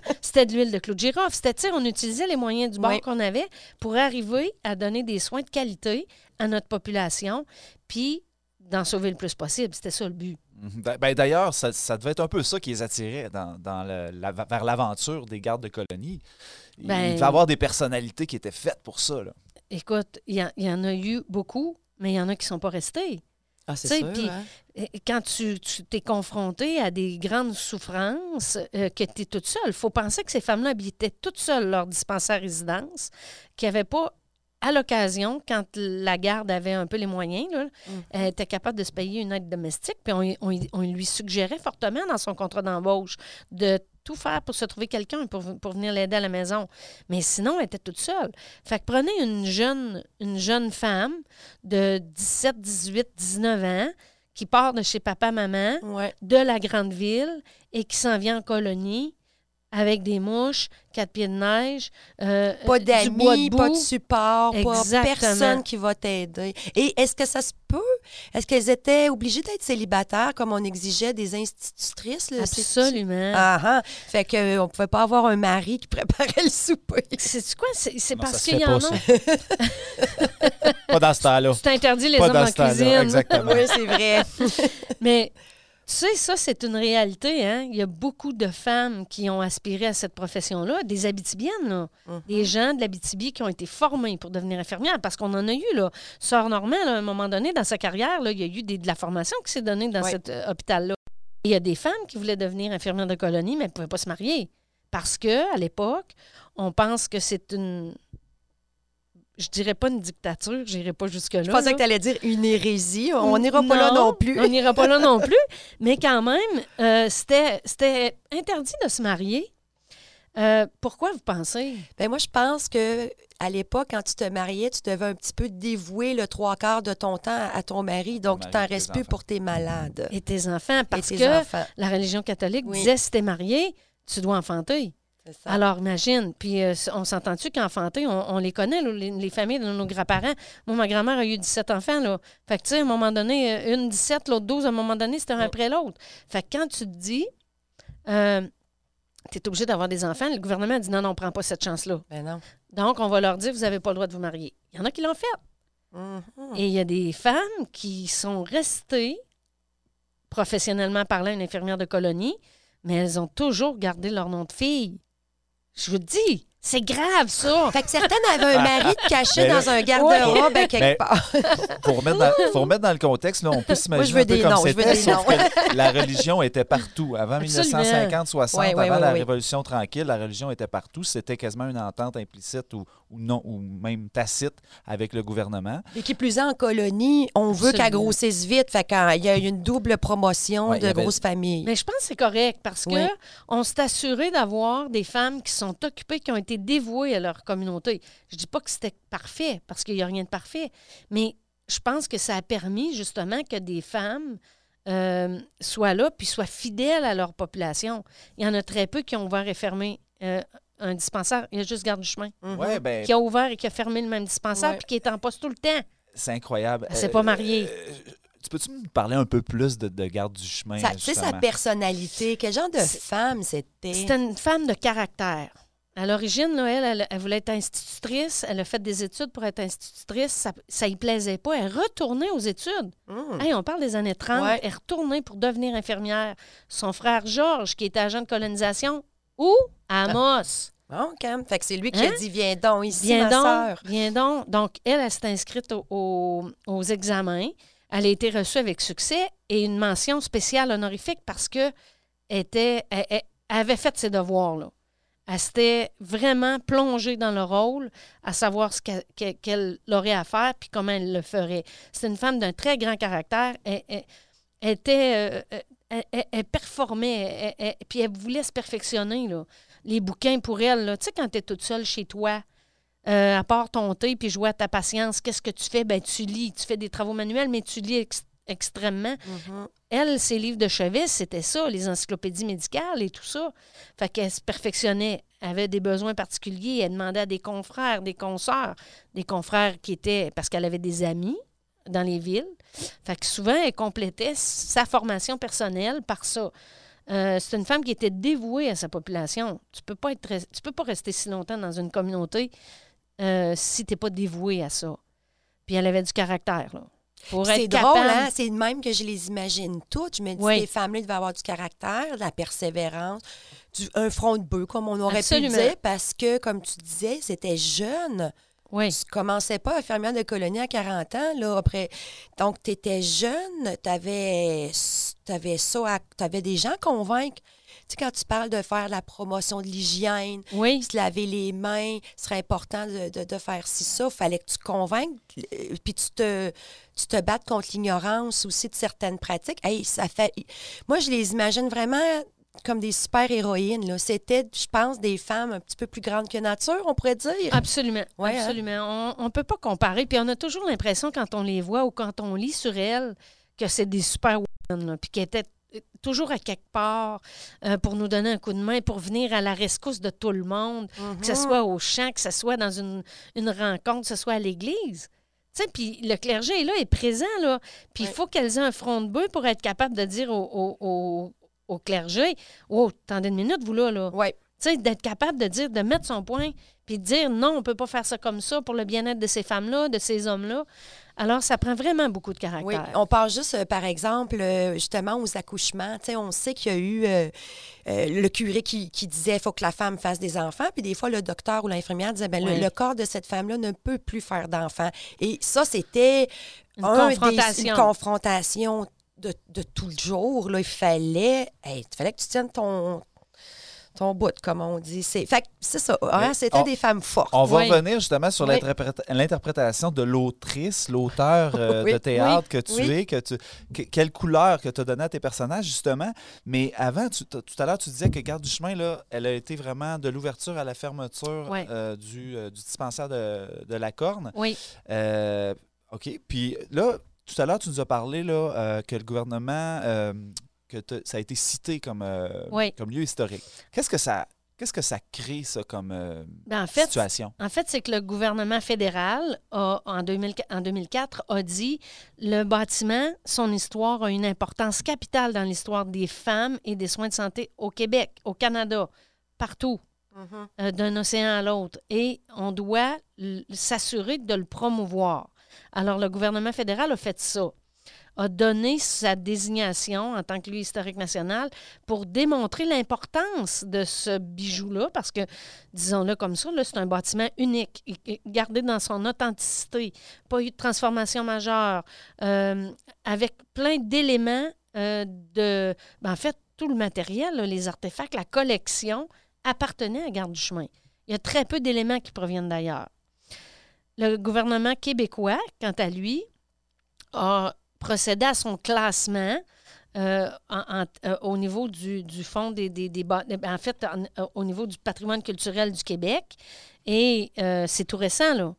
C'était de l'huile de clou de girofle. C'était, tu sais, on utilisait les moyens du bord qu'on avait pour arriver à donner des soins de qualité à notre population, puis d'en sauver le plus possible. C'était ça le but. Mhm. Ben, ben, D'ailleurs, ça, ça devait être un peu ça qui les attirait dans, dans le- la- vers l'aventure des gardes de colonie. Il, Ben- il devait avoir des personnalités qui étaient faites pour ça. Là. Écoute, il y, en- il y en a eu beaucoup, mais il y en a qui ne sont pas restés. Ah, c'est sûr, puis- hein? Et Quand tu t'es confronté à des grandes souffrances, euh, que tu es toute seule, il faut penser que ces femmes-là habitaient toutes seules leur dispensaire résidence, qui n'avaient pas, à l'occasion, quand la garde avait un peu les moyens, là, Mhm. elle était capable de se payer une aide domestique, puis on, on- on lui suggérait fortement dans son contrat d'embauche de tout faire pour se trouver quelqu'un pour, pour venir l'aider à la maison. Mais sinon, elle était toute seule. Fait que prenez une jeune, une jeune femme de 17, 18, 19 ans qui part de chez papa-maman, Ouais. de la grande ville, et qui s'en vient en colonie avec des mouches, quatre pieds de neige, euh, Pas du bois d'amis, pas de support, pas personne qui va t'aider. Et est-ce que ça se peut? Est-ce qu'elles étaient obligées d'être célibataires comme on exigeait des institutrices? là? C'est- Absolument. Ah, ah. Fait qu'on ne pouvait pas avoir un mari qui préparait le souper. C'est quoi? C'est c'est parce qu'il y en pas, a. Pas dans ce temps-là. Tu t'interdis les Pas hommes dans en ce temps-là, cuisine. exactement. oui, c'est vrai. Mais tu sais, ça, c'est une réalité. Hein? Il y a beaucoup de femmes qui ont aspiré à cette profession-là, des Abitibiennes, là. Mhm. des gens de l'Abitibi qui ont été formés pour devenir infirmières, parce qu'on en a eu, là. Sœur Normand, là, à un moment donné, dans sa carrière, là, il y a eu des- de la formation qui s'est donnée dans cet euh, hôpital-là. Il y a des femmes qui voulaient devenir infirmières de colonie, mais elles ne pouvaient pas se marier. Parce que à l'époque, on pense que c'est une. Je dirais pas une dictature, je n'irai pas jusque-là. Je pensais là. que tu allais dire une hérésie. On n'ira pas là non plus. On n'ira pas là non plus. Mais quand même, euh, c'était c'était interdit de se marier. Euh, pourquoi vous pensez? Ben moi, je pense que à l'époque, quand tu te mariais, tu devais un petit peu dévouer le trois quarts de ton temps à ton mari. Donc, mari tu t'en restes plus enfants. pour tes malades. Et tes enfants, parce tes que enfants. la religion catholique Oui. disait si t'es marié, tu dois enfanter. Ça. Alors, imagine. Puis, euh, on s'entend-tu qu'enfanter, on, on les connaît, là, les, les familles de nos grands-parents? Moi, ma grand-mère a eu 17 enfants. Là. Fait que, tu sais, à un moment donné, euh, une 17, l'autre 12, à un moment donné, c'était un après l'autre. Fait que quand tu te dis, euh, tu es obligé d'avoir des enfants, le gouvernement dit non, non, on prend pas cette chance-là. Ben non. Donc, on va leur dire, vous n'avez pas le droit de vous marier. Il y en a qui l'ont fait. Mhm. Et il y a des femmes qui sont restées, professionnellement parlant, une infirmière de colonie, mais elles ont toujours gardé leur nom de fille. Je vous dis, c'est grave, ça. Fait que certaines avaient un mari de caché Ben dans un garde-robe à quelque Ben, part. Pour remettre, dans, faut remettre dans le contexte, là, on peut s'imaginer je veux un peu des comme noms, je veux c'était, des sauf noms. que la religion était partout. Avant Absolument. 1950-60, Ouais, ouais, avant ouais, la ouais. Révolution tranquille, la religion était partout. C'était quasiment une entente implicite ou, ou non, ou même tacite avec le gouvernement. Et qui plus est, en colonie, on veut qu'elle grossisse vite. Fait qu'il y a une double promotion de avait- grosses familles. Mais je pense que c'est correct parce que Oui. on s'est assuré d'avoir des femmes qui sont occupées, qui ont été dévouées à leur communauté. Je dis pas que c'était parfait parce qu'il n'y a rien de parfait, mais je pense que ça a permis justement que des femmes euh, soient là puis soient fidèles à leur population. Il y en a très peu qui ont ouvert et fermé euh, un dispensaire. Il y a juste Garde du chemin Mhm. Ouais, ben, qui a ouvert et qui a fermé le même dispensaire Ouais. puis qui est en poste tout le temps. c'est incroyable. Elle s'est pas mariée. euh, tu peux-tu me parler un peu plus de, de garde du chemin? Tu sais, sa personnalité, quel genre de C'est- femme c'était? C'était une femme de caractère. À l'origine, elle, elle, elle voulait être institutrice. Elle a fait des études pour être institutrice. Ça, ça y plaisait pas. Elle est retournée aux études. Hum. Hey, on parle des années 30. Ouais. Elle est retournée pour devenir infirmière. Son frère Georges, qui était agent de colonisation, où? À Amos. Bon, Cam. Fait que c'est lui qui Hein? a dit Viens donc ici, Viens ma donc, sœur. viens donc. Donc, elle, elle s'est inscrite au- au- aux examens. Elle a été reçue avec succès et une mention spéciale honorifique parce que était, elle, elle avait fait ses devoirs. Là. Elle s'était vraiment plongée dans le rôle, à savoir ce qu'elle, aurait à faire puis comment elle le ferait. C'est une femme d'un très grand caractère. Elle, était, euh, euh, elle, performait, puis elle voulait se perfectionner. Là. Les bouquins pour elle, tu sais, quand tu es toute seule chez toi, euh, à part ton thé puis jouer à ta patience, qu'est-ce que tu fais? Ben, tu lis, tu fais des travaux manuels, mais tu lis extrêmement. Mhm. Elle, ses livres de chevet, c'était ça, les encyclopédies médicales et tout ça. Fait qu'elle se perfectionnait, avait des besoins particuliers, elle demandait à des confrères, des consoeurs, des confrères qui étaient, parce qu'elle avait des amis dans les villes. Fait que souvent, elle complétait sa formation personnelle par ça. Euh, c'est une femme qui était dévouée à sa population. Tu peux pas être, res- tu peux pas rester si longtemps dans une communauté euh, si tu n'es pas dévoué à ça. Puis elle avait du caractère, là. C'est drôle, hein? C'est de même que je les imagine toutes. Je me dis, Oui. ces femmes-là devaient avoir du caractère, de la persévérance, du, un front de bœuf, comme on aurait Absolument. pu dire, parce que, comme tu disais, c'était jeune. Oui. Tu commençais pas infirmière de colonie à 40 ans, là, après. Donc, tu étais jeune, tu avais, ça, tu avais des gens à convaincre. Sais, quand tu parles de faire la promotion de l'hygiène, Oui. se laver les mains, ce serait important de, de- de faire ci, ça. Il fallait que tu convainques, euh, puis tu te, tu te battes contre l'ignorance aussi de certaines pratiques. Hey, ça fait... Moi, je les imagine vraiment comme des super-héroïnes. C'était, je pense, des femmes un petit peu plus grandes que nature, on pourrait dire. Absolument. Ouais, hein? absolument. On ne peut pas comparer. Puis on a toujours l'impression, quand on les voit ou quand on lit sur elles, que c'est des super là, puis qui étaient toujours à quelque part euh, pour nous donner un coup de main, pour venir à la rescousse de tout le monde, que ce Mhm. soit au champ, que ce soit dans une, une rencontre, que ce soit à l'église. Puis le clergé est là, est présent, là. Puis il Ouais. faut qu'elles aient un front de bœuf pour être capable de dire au, au, au- au clergé Oh, attendez une minute, vous là, là. Sais, d'être capable de dire, de mettre son point, puis de dire non, on peut pas faire ça comme ça pour le bien-être de ces femmes-là, de ces hommes-là. Alors, ça prend vraiment beaucoup de caractère. Oui, on parle juste, euh, par exemple, euh, justement aux accouchements. On sait qu'il y a eu euh, le curé qui, qui disait qu'il faut que la femme fasse des enfants, puis des fois, le docteur ou l'infirmière disait ben, le- Oui. le, corps de cette femme-là ne peut plus faire d'enfants. Et ça, c'était Une un des- confrontation. une confrontation de, de tout le jour. Là. Il fallait, hey, il fallait que tu tiennes ton, ton bout, comme on dit. C'est, fait que c'est ça. hein, c'était on- des femmes fortes. On va Oui. revenir justement sur Oui. l'interpréta- l'interprétation de l'autrice, l'auteur euh, Oui, de théâtre que tu oui. es, que tu, que- quelle couleur que tu as donnée à tes personnages, justement. Mais avant, tu- t- tout à l'heure, tu disais que Garde du chemin, là, elle a été vraiment de l'ouverture à la fermeture Oui. euh, du, euh, du dispensaire de, de la corne. Oui, Euh, OK. Puis là, tout à l'heure, tu nous as parlé là, euh, que le gouvernement, euh, que ça a été cité comme, euh, Oui. comme lieu historique. Qu'est-ce que ça, qu'est-ce que ça crée, ça, comme euh, Ben, en fait, situation? En fait, c'est que le gouvernement fédéral, a, en, 2000 en 2004, a dit le bâtiment, son histoire a une importance capitale dans l'histoire des femmes et des soins de santé au Québec, au Canada, partout, Mhm. euh, d'un océan à l'autre. Et on doit s'assurer de le promouvoir. Alors, le gouvernement fédéral a fait ça a donné sa désignation en tant que lieu historique national pour démontrer l'importance de ce bijou-là, parce que, disons-le comme ça, c'est un bâtiment unique, gardé dans son authenticité, pas eu de transformation majeure, euh, avec plein d'éléments euh, de... ben, en fait, tout le matériel, les artefacts, la collection appartenait à Garde du chemin. Il y a très peu d'éléments qui proviennent d'ailleurs. Le gouvernement québécois, quant à lui, a procédé à son classement euh, euh, au niveau du, fonds des, des bâ- en fait, euh, au niveau du patrimoine culturel du Québec. Et euh, c'est tout récent, là.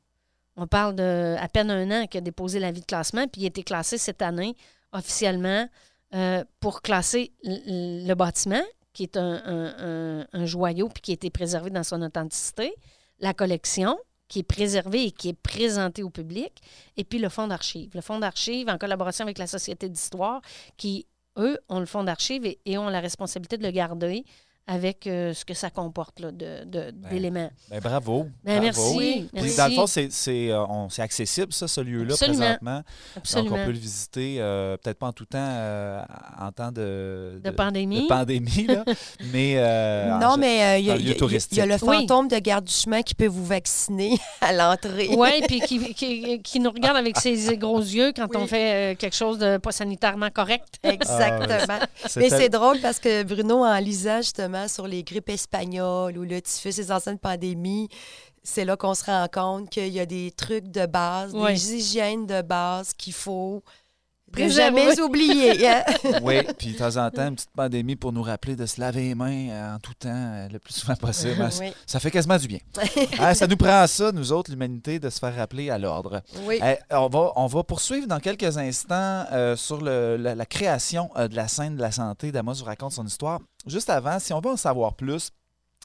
On parle de à peine un an qu'il a déposé l'avis de classement, puis il a été classé cette année officiellement euh, pour classer le bâtiment, qui est un joyau, puis qui a été préservé dans son authenticité, la collection, qui est préservée et qui est présentée au public, et puis le fonds d'archives. Le fonds d'archives, en collaboration avec la Société d'histoire, qui, eux, ont le fonds d'archives et ont la responsabilité de le garder avec euh, ce que ça comporte là, de- de- d'éléments. Ben, bravo. Ben, bravo. merci. Dans le fond, c'est c'est, euh, on- c'est accessible, ça, ce lieu-là, Absolument. présentement. Donc, on peut le visiter, euh, peut-être pas en tout temps, euh, en temps de, de pandémie. de pandémie, là, mais... euh, non, en- mais euh, il y, a- le Oui. fantôme de garde du chemin qui peut vous vacciner à l'entrée. Oui, puis qui, qui- qui nous regarde avec ses gros yeux quand Oui. on fait euh, quelque chose de pas sanitairement correct. Exactement. c'est Mais c'est drôle parce que Bruno, en lisant justement sur les grippes espagnoles ou le typhus, les anciennes pandémies, c'est là qu'on se rend compte qu'il y a des trucs de base, Ouais. des hygiènes de base qu'il faut jamais oublier. hein. Oui, puis de temps en temps, une petite pandémie pour nous rappeler de se laver les mains euh, en tout temps, euh, le plus souvent possible. oui. Ça fait quasiment du bien. Ah, ça nous prend ça, nous autres, l'humanité, de se faire rappeler à l'ordre. oui. Eh, on, va, on va poursuivre dans quelques instants euh, sur le- la, la création euh, de la scène de la santé. Damos vous raconte son histoire. Juste avant, si on veut en savoir plus,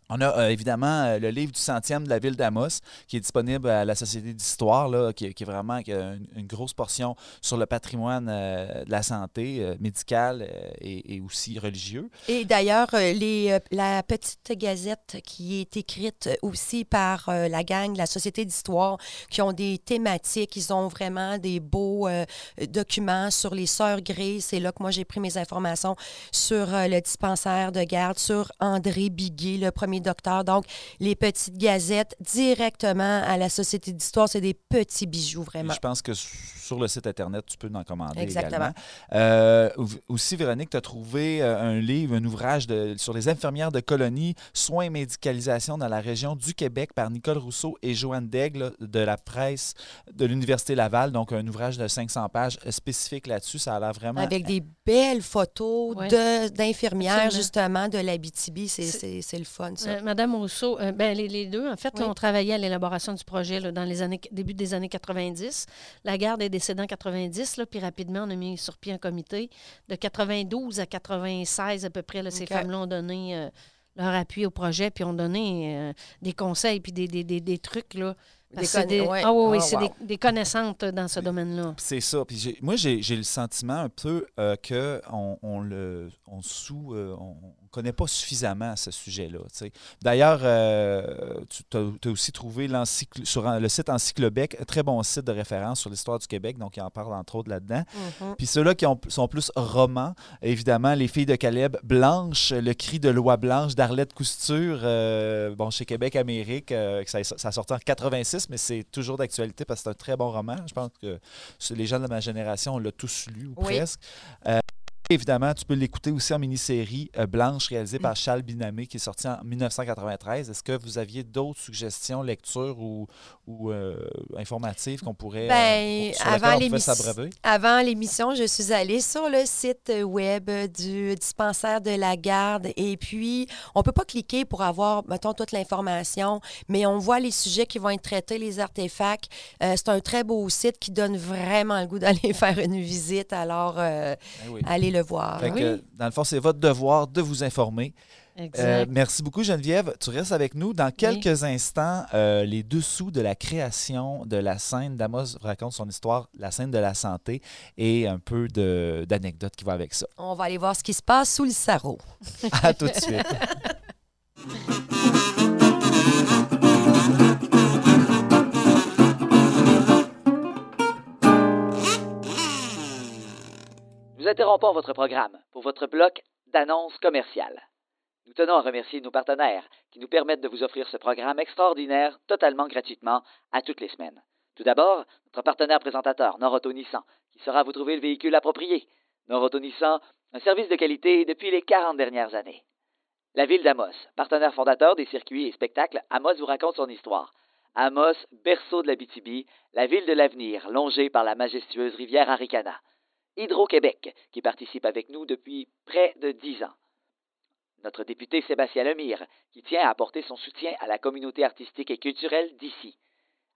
on a euh, évidemment euh, le livre du centième de la ville d'Amos qui est disponible à la Société d'histoire, qui, est vraiment une, grosse portion sur le patrimoine euh, de la santé médicale et, aussi religieux. Et d'ailleurs, la petite gazette qui est écrite aussi par la gang la Société d'histoire, qui ont des thématiques, ils ont vraiment des beaux documents sur les sœurs grises. C'est là que moi j'ai pris mes informations sur le dispensaire de garde, sur André Biguet, le premier docteur. Donc, les petites gazettes directement à la Société d'histoire, c'est des petits bijoux Et vraiment. Je pense que sur le site Internet, tu peux en commander Exactement. également. Euh, aussi, Véronique, tu as trouvé euh, un livre, un ouvrage de- sur les infirmières de colonie, soins et médicalisation dans la région du Québec par Nicole Rousseau et Joanne Daigle de la presse de l'Université Laval. Donc, un ouvrage de 500 pages spécifique là-dessus. Ça a l'air vraiment... Avec des belles photos Ouais. d'infirmières, justement, de l'Abitibi. C'est- C'est- C'est c'est le fun, ça. Ça? Euh, Madame Rousseau, euh, ben, les, les deux, en fait, là, on travaillait à l'élaboration du projet là, dans les années, début des années 90. La garde est décédée en 90, là, puis rapidement, on a mis sur pied un comité. De 92 à 96, à peu près, ces femmes-là ont donné euh, leur appui au projet, puis ont donné euh, des conseils, puis des, des, des, des trucs. Là, parce Des des, ouais. ah oui, oui, Ah, c'est wow. des, des connaissantes dans ce domaine-là. C'est ça. Puis moi, j'ai le sentiment un peu euh, que on, on le on sous euh, on, on connaît pas suffisamment ce sujet-là. D'ailleurs, euh, tu as, aussi trouvé sur le site Encyclobec, un très bon site de référence sur l'histoire du Québec, donc il en parle entre autres là-dedans. Mhm. Puis ceux-là qui ont- sont plus romans, évidemment, Les filles de Caleb, Blanche, Le cri de Loi Blanche d'Arlette Cousture, euh, bon, chez Québec Amérique, euh, ça, ça a sorti en 86, mais c'est toujours d'actualité parce que c'est un très bon roman. Je pense que les gens de ma génération on l'a tous lu ou Oui. presque. Évidemment, tu peux l'écouter aussi en mini-série euh, Blanche, réalisée Mm. par Charles Binamé, qui est sorti en 1993. Est-ce que vous aviez d'autres suggestions, lectures ou, ou euh, informatives qu'on pourrait, euh, sur avant l'émission-? Avant l'émission, je suis allée sur le site web du dispensaire de la garde et puis on peut pas cliquer pour avoir, mettons, toute l'information, mais on voit les sujets qui vont être traités, les artefacts. Euh, c'est un très beau site qui donne vraiment le goût d'aller faire une visite, alors Ben oui. allez le voir. Fait que, oui. dans le fond, c'est votre devoir de vous informer. Euh, merci beaucoup, Geneviève. Tu restes avec nous. Dans quelques instants, euh, les dessous de la création de la scène d'Amos raconte son histoire, la scène de la santé, et un peu d'anecdotes qui va avec ça. On va aller voir ce qui se passe sous le sarreau. À tout de suite. Nous interrompons votre programme pour votre bloc d'annonces commerciales. Nous tenons à remercier nos partenaires qui nous permettent de vous offrir ce programme extraordinaire totalement gratuitement à toutes les semaines. Tout d'abord, notre partenaire présentateur, Noroto Nissan, qui saura vous trouver le véhicule approprié. Noroto Nissan, un service de qualité depuis les 40 dernières années. La ville d'Amos, partenaire fondateur des circuits et spectacles, Amos vous raconte son histoire. Amos, berceau de l'Abitibi, la ville de l'avenir, longée par la majestueuse rivière Aricana. Hydro-Québec, qui participe avec nous depuis près de dix ans. Notre député Sébastien Lemire, qui tient à apporter son soutien à la communauté artistique et culturelle d'ici.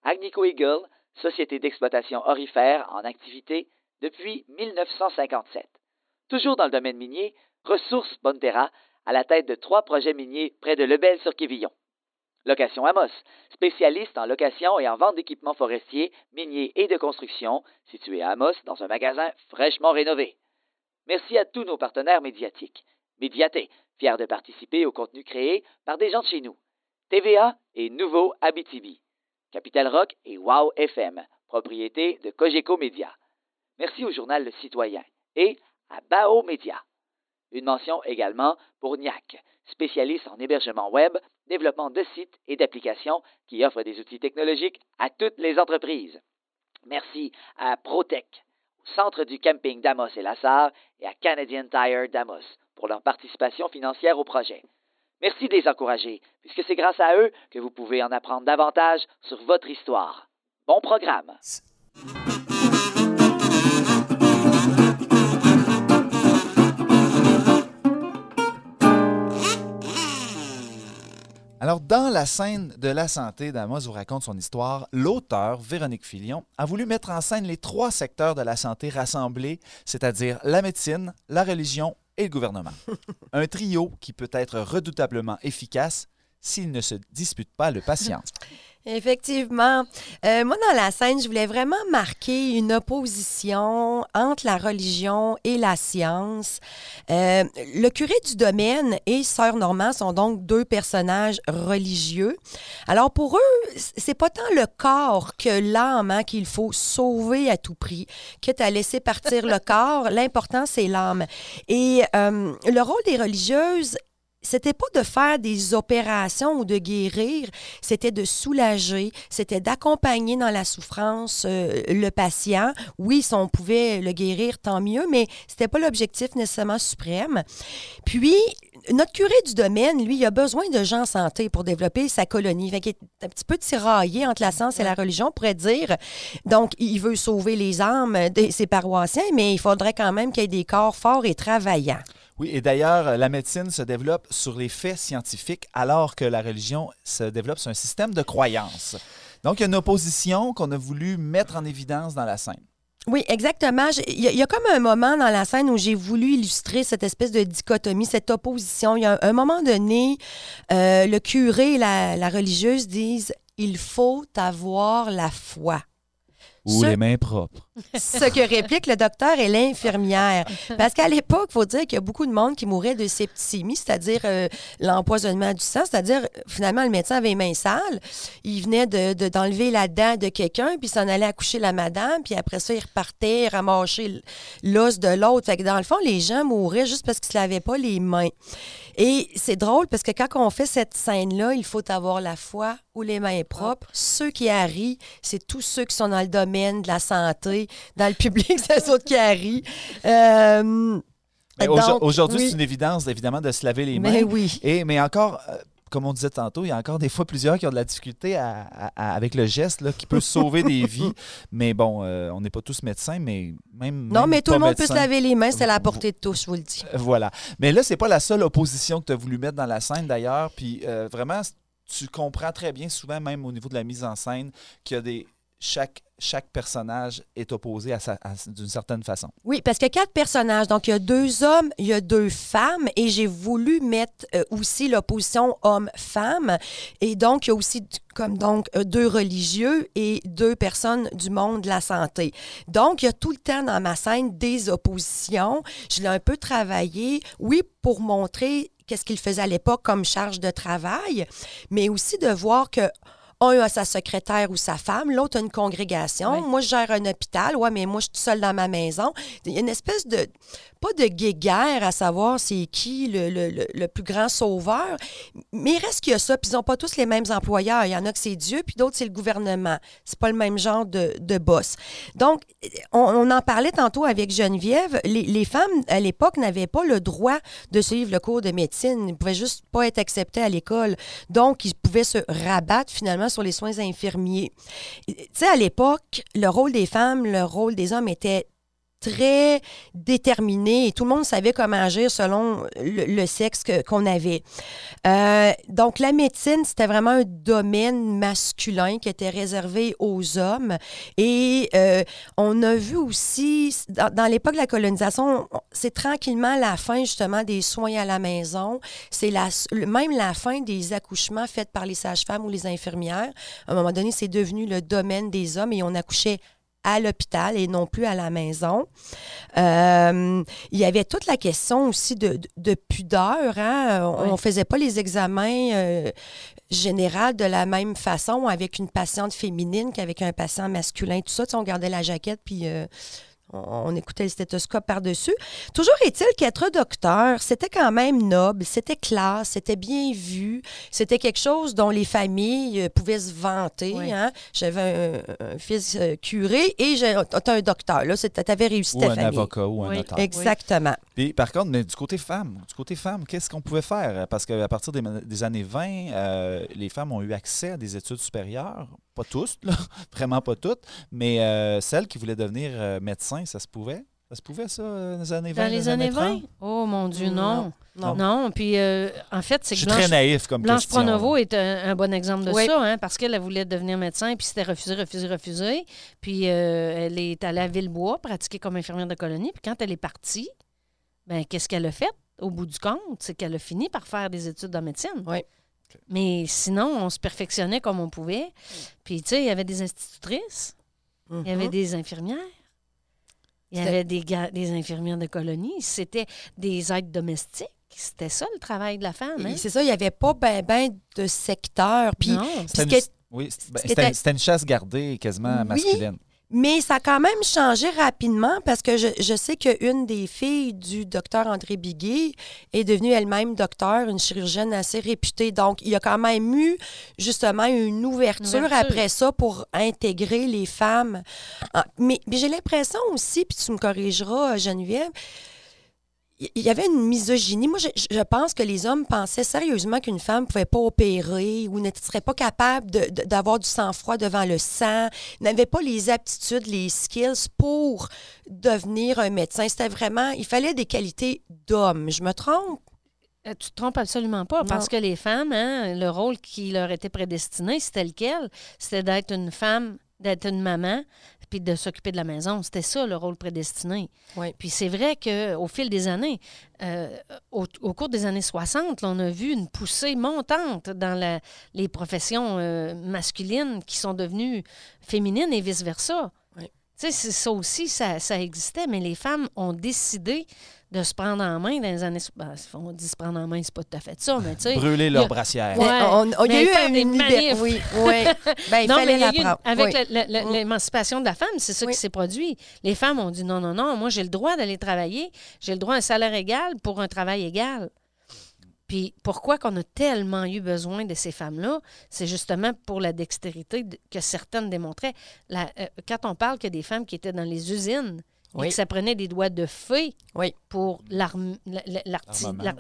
Agnico Eagle, société d'exploitation orifère en activité depuis 1957. Toujours dans le domaine minier, Ressources Bonterra, à la tête de trois projets miniers près de Lebel-sur-Quévillon. Location Amos, spécialiste en location et en vente d'équipements forestiers, miniers et de construction, situé à Amos dans un magasin fraîchement rénové. Merci à tous nos partenaires médiatiques. Médiaté, fier de participer au contenu créé par des gens de chez nous. TVA et Nouveau Abitibi. Capital Rock et Wow FM, propriété de Cogeco Média. Merci au journal Le Citoyen et à Bao Média. Une mention également pour NIAC, spécialiste en hébergement web, développement de sites et d'applications qui offre des outils technologiques à toutes les entreprises. Merci à Protec, au Centre du camping d'Amos et Lassar et à Canadian Tire d'Amos pour leur participation financière au projet. Merci de les encourager, puisque c'est grâce à eux que vous pouvez en apprendre davantage sur votre histoire. Bon programme! Alors, dans la scène de la santé d'Amos vous raconte son histoire, l'auteur, Véronique Filion, a voulu mettre en scène les trois secteurs de la santé rassemblés, c'est-à-dire la médecine, la religion et le gouvernement. Un trio qui peut être redoutablement efficace s'il ne se dispute pas le patient. Effectivement. Euh, moi, dans la scène, je voulais vraiment marquer une opposition entre la religion et la science. Euh, le curé du domaine et Sœur Normand sont donc deux personnages religieux. Alors, pour eux, c'est pas tant le corps que l'âme hein, qu'il faut sauver à tout prix, quitte à laisser partir le corps. L'important, c'est l'âme. Et euh, le rôle des religieuses c'était pas de faire des opérations ou de guérir, c'était de soulager, c'était d'accompagner dans la souffrance euh, le patient. Oui, si on pouvait le guérir, tant mieux, mais c'était pas l'objectif nécessairement suprême. Puis, notre curé du domaine, lui, il a besoin de gens en santé pour développer sa colonie. Fait qu'il est un petit peu tiraillé entre la science et la religion, on pourrait dire. Donc, il veut sauver les âmes de ses paroissiens, mais il faudrait quand même qu'il y ait des corps forts et travaillants. Oui, et d'ailleurs, la médecine se développe sur les faits scientifiques alors que la religion se développe sur un système de croyances. Donc, il y a une opposition qu'on a voulu mettre en évidence dans la scène. Oui, exactement. Il y, a- comme un moment dans la scène où j'ai voulu illustrer cette espèce de dichotomie, cette opposition. Il y a un, moment donné, euh, le curé et la religieuse disent il faut avoir la foi. Ou Ce- les mains propres. Ce que réplique le docteur et l'infirmière. Parce qu'à l'époque, il faut dire qu'il y a beaucoup de monde qui mourait de septicémie, c'est-à-dire euh, l'empoisonnement du sang, c'est-à-dire finalement le médecin avait les mains sales, il venait de- de- d'enlever la dent de quelqu'un, puis s'en allait accoucher la madame, puis après ça, il repartait ramasser l'os de l'autre. Fait que dans le fond, les gens mouraient juste parce qu'ils ne se lavaient pas les mains. Et c'est drôle parce que quand on fait cette scène-là, il faut avoir la foi ou les mains propres. Ceux qui arrivent, c'est tous ceux qui sont dans le domaine de la santé. Dans le public, c'est ceux autres qui arrivent. Euh, Aujourd'hui, oui. c'est une évidence, évidemment, de se laver les mains. Mais oui. Et, mais encore, euh, comme on disait tantôt, il y a encore des fois plusieurs qui ont de la difficulté à- à- à- avec le geste là, qui peut sauver des vies. Mais bon, euh, on n'est pas tous médecins, mais même. Non, même mais tout le monde peut se laver les mains, c'est à la portée de tous, je vous le dis. Euh, Voilà. Mais là, c'est pas la seule opposition que tu as voulu mettre dans la scène d'ailleurs. Puis euh, vraiment, tu comprends très bien, souvent même au niveau de la mise en scène, qu'il y a des. Chaque, chaque personnage est opposé à à- d'une certaine façon. Oui, parce qu'il y a quatre personnages. Donc, il y a deux hommes, il y a deux femmes, et j'ai voulu mettre euh, aussi l'opposition homme-femme. Et donc, il y a aussi comme donc euh, deux religieux et deux personnes du monde de la santé. Donc, il y a tout le temps dans ma scène des oppositions. Je l'ai un peu travaillé, oui, pour montrer qu'est-ce qu'il faisait à l'époque comme charge de travail, mais aussi de voir que un a sa secrétaire ou sa femme, l'autre a une congrégation. Oui. Moi, je gère un hôpital. Ouais, mais moi, je suis seule dans ma maison. Il y a une espèce de, pas de guéguerre à savoir c'est qui le, le- le- le plus grand sauveur, mais il reste qu'il y a ça, puis ils n'ont pas tous les mêmes employeurs. Il y en a que c'est Dieu, puis d'autres, c'est le gouvernement. C'est pas le même genre de, de boss. Donc, on, on en parlait tantôt avec Geneviève. Les, les femmes, à l'époque, n'avaient pas le droit de suivre le cours de médecine. Ils pouvaient juste pas être acceptés à l'école. Donc, ils pouvaient se rabattre finalement sur les soins infirmiers. Tu sais, à l'époque, le rôle des femmes, le rôle des hommes était très déterminé et tout le monde savait comment agir selon le, sexe qu'on avait. Euh, donc, la médecine, c'était vraiment un domaine masculin qui était réservé aux hommes. Et euh, on a vu aussi, dans, dans l'époque de la colonisation, on- c'est tranquillement la fin justement des soins à la maison. C'est même la fin des accouchements faits par les sages-femmes ou les infirmières. À un moment donné, c'est devenu le domaine des hommes et on accouchait à l'hôpital et non plus à la maison. Euh, il y avait toute la question aussi de, de- de pudeur. Hein? On ne Oui. faisait pas les examens euh, généraux de la même façon avec une patiente féminine qu'avec un patient masculin. Tout ça, tu sais, on gardait la jaquette puis euh, on, on écoutait le stéthoscope par-dessus. Toujours est-il qu'être docteur, c'était quand même noble, c'était classe, c'était bien vu, c'était quelque chose dont les familles euh, pouvaient se vanter. Oui. hein. J'avais un, un fils euh, curé et j'ai un docteur. Là, tu avais réussi Ou ta un famille. avocat ou un Oui. notaire. Exactement. Puis, par contre, mais du côté femme, du côté femme, qu'est-ce qu'on pouvait faire? Parce qu'à partir des, des années 20, euh, les femmes ont eu accès à des études supérieures. Pas tous, là, vraiment pas toutes, mais euh, celles qui voulaient devenir euh, médecins, ça se pouvait? Ça se pouvait, ça, euh, dans les années 20? Dans les années 20? 30? Oh mon Dieu, non. Non. Non, puis euh, en fait, c'est Je que suis très Blanche, naïf comme Blanche question. Pronovo est un, un bon exemple de Oui. ça, hein, parce qu'elle elle voulait devenir médecin, puis c'était refusé, refusé, refusé. Puis euh, elle est allée à Villebois pratiquer comme infirmière de colonie. Puis quand elle est partie, ben qu'est-ce qu'elle a fait au bout du compte? C'est qu'elle a fini par faire des études en médecine. Oui. Mais sinon, on se perfectionnait comme on pouvait. Puis, tu sais, il y avait des institutrices, il y avait Mhm. des infirmières. Il y avait des, des infirmières de colonie. C'était des aides domestiques. C'était ça, le travail de la femme. hein? C'est ça, il n'y avait pas ben, ben de secteur. Puis, Non. C'était une, oui, ben, c'était était- une- chasse gardée quasiment Oui. masculine. Mais ça a quand même changé rapidement parce que je, je sais qu'une des filles du docteur André Biguet est devenue elle-même docteur, une chirurgienne assez réputée. Donc, il y a quand même eu justement une ouverture, Ouverture. après ça pour intégrer les femmes. Ah, Mais, mais j'ai l'impression aussi, puis tu me corrigeras, Geneviève, il y avait une misogynie. Moi, je, je pense que les hommes pensaient sérieusement qu'une femme ne pouvait pas opérer ou ne serait pas capable d'avoir du sang-froid devant le sang, n'avait pas les aptitudes, les skills pour devenir un médecin. C'était vraiment, il fallait des qualités d'homme. Je me trompe? Euh, Tu te trompes absolument pas, parce que les femmes, hein, le rôle qui leur était prédestiné, c'était lequel? C'était d'être une femme, d'être une maman, puis de s'occuper de la maison. C'était ça, le rôle prédestiné. Oui. Puis c'est vrai qu'au fil des années, euh, au, au cours des années 60, là, on a vu une poussée montante dans la- les professions euh, masculines qui sont devenues féminines et vice-versa. Oui. Ça aussi, ça, ça existait, mais les femmes ont décidé de se prendre en main dans les années... ben, on dit se prendre en main, c'est pas tout à fait ça, mais tu sais... Brûler leur brassière. Ouais. On- on- il y a eu une manifs. Oui, oui. Ben, il non, fallait mais il y a la eu une- prendre. avec Oui. Mm. l'émancipation de la femme, c'est ça Oui. qui s'est produit. Les femmes ont dit non, non, non, moi j'ai le droit d'aller travailler, j'ai le droit à un salaire égal pour un travail égal. Puis pourquoi qu'on a tellement eu besoin de ces femmes-là, c'est justement pour la dextérité de- que certaines démontraient. La- euh, quand on parle que des femmes qui étaient dans les usines et Oui. que ça prenait des doigts de fée Oui. pour L'armement,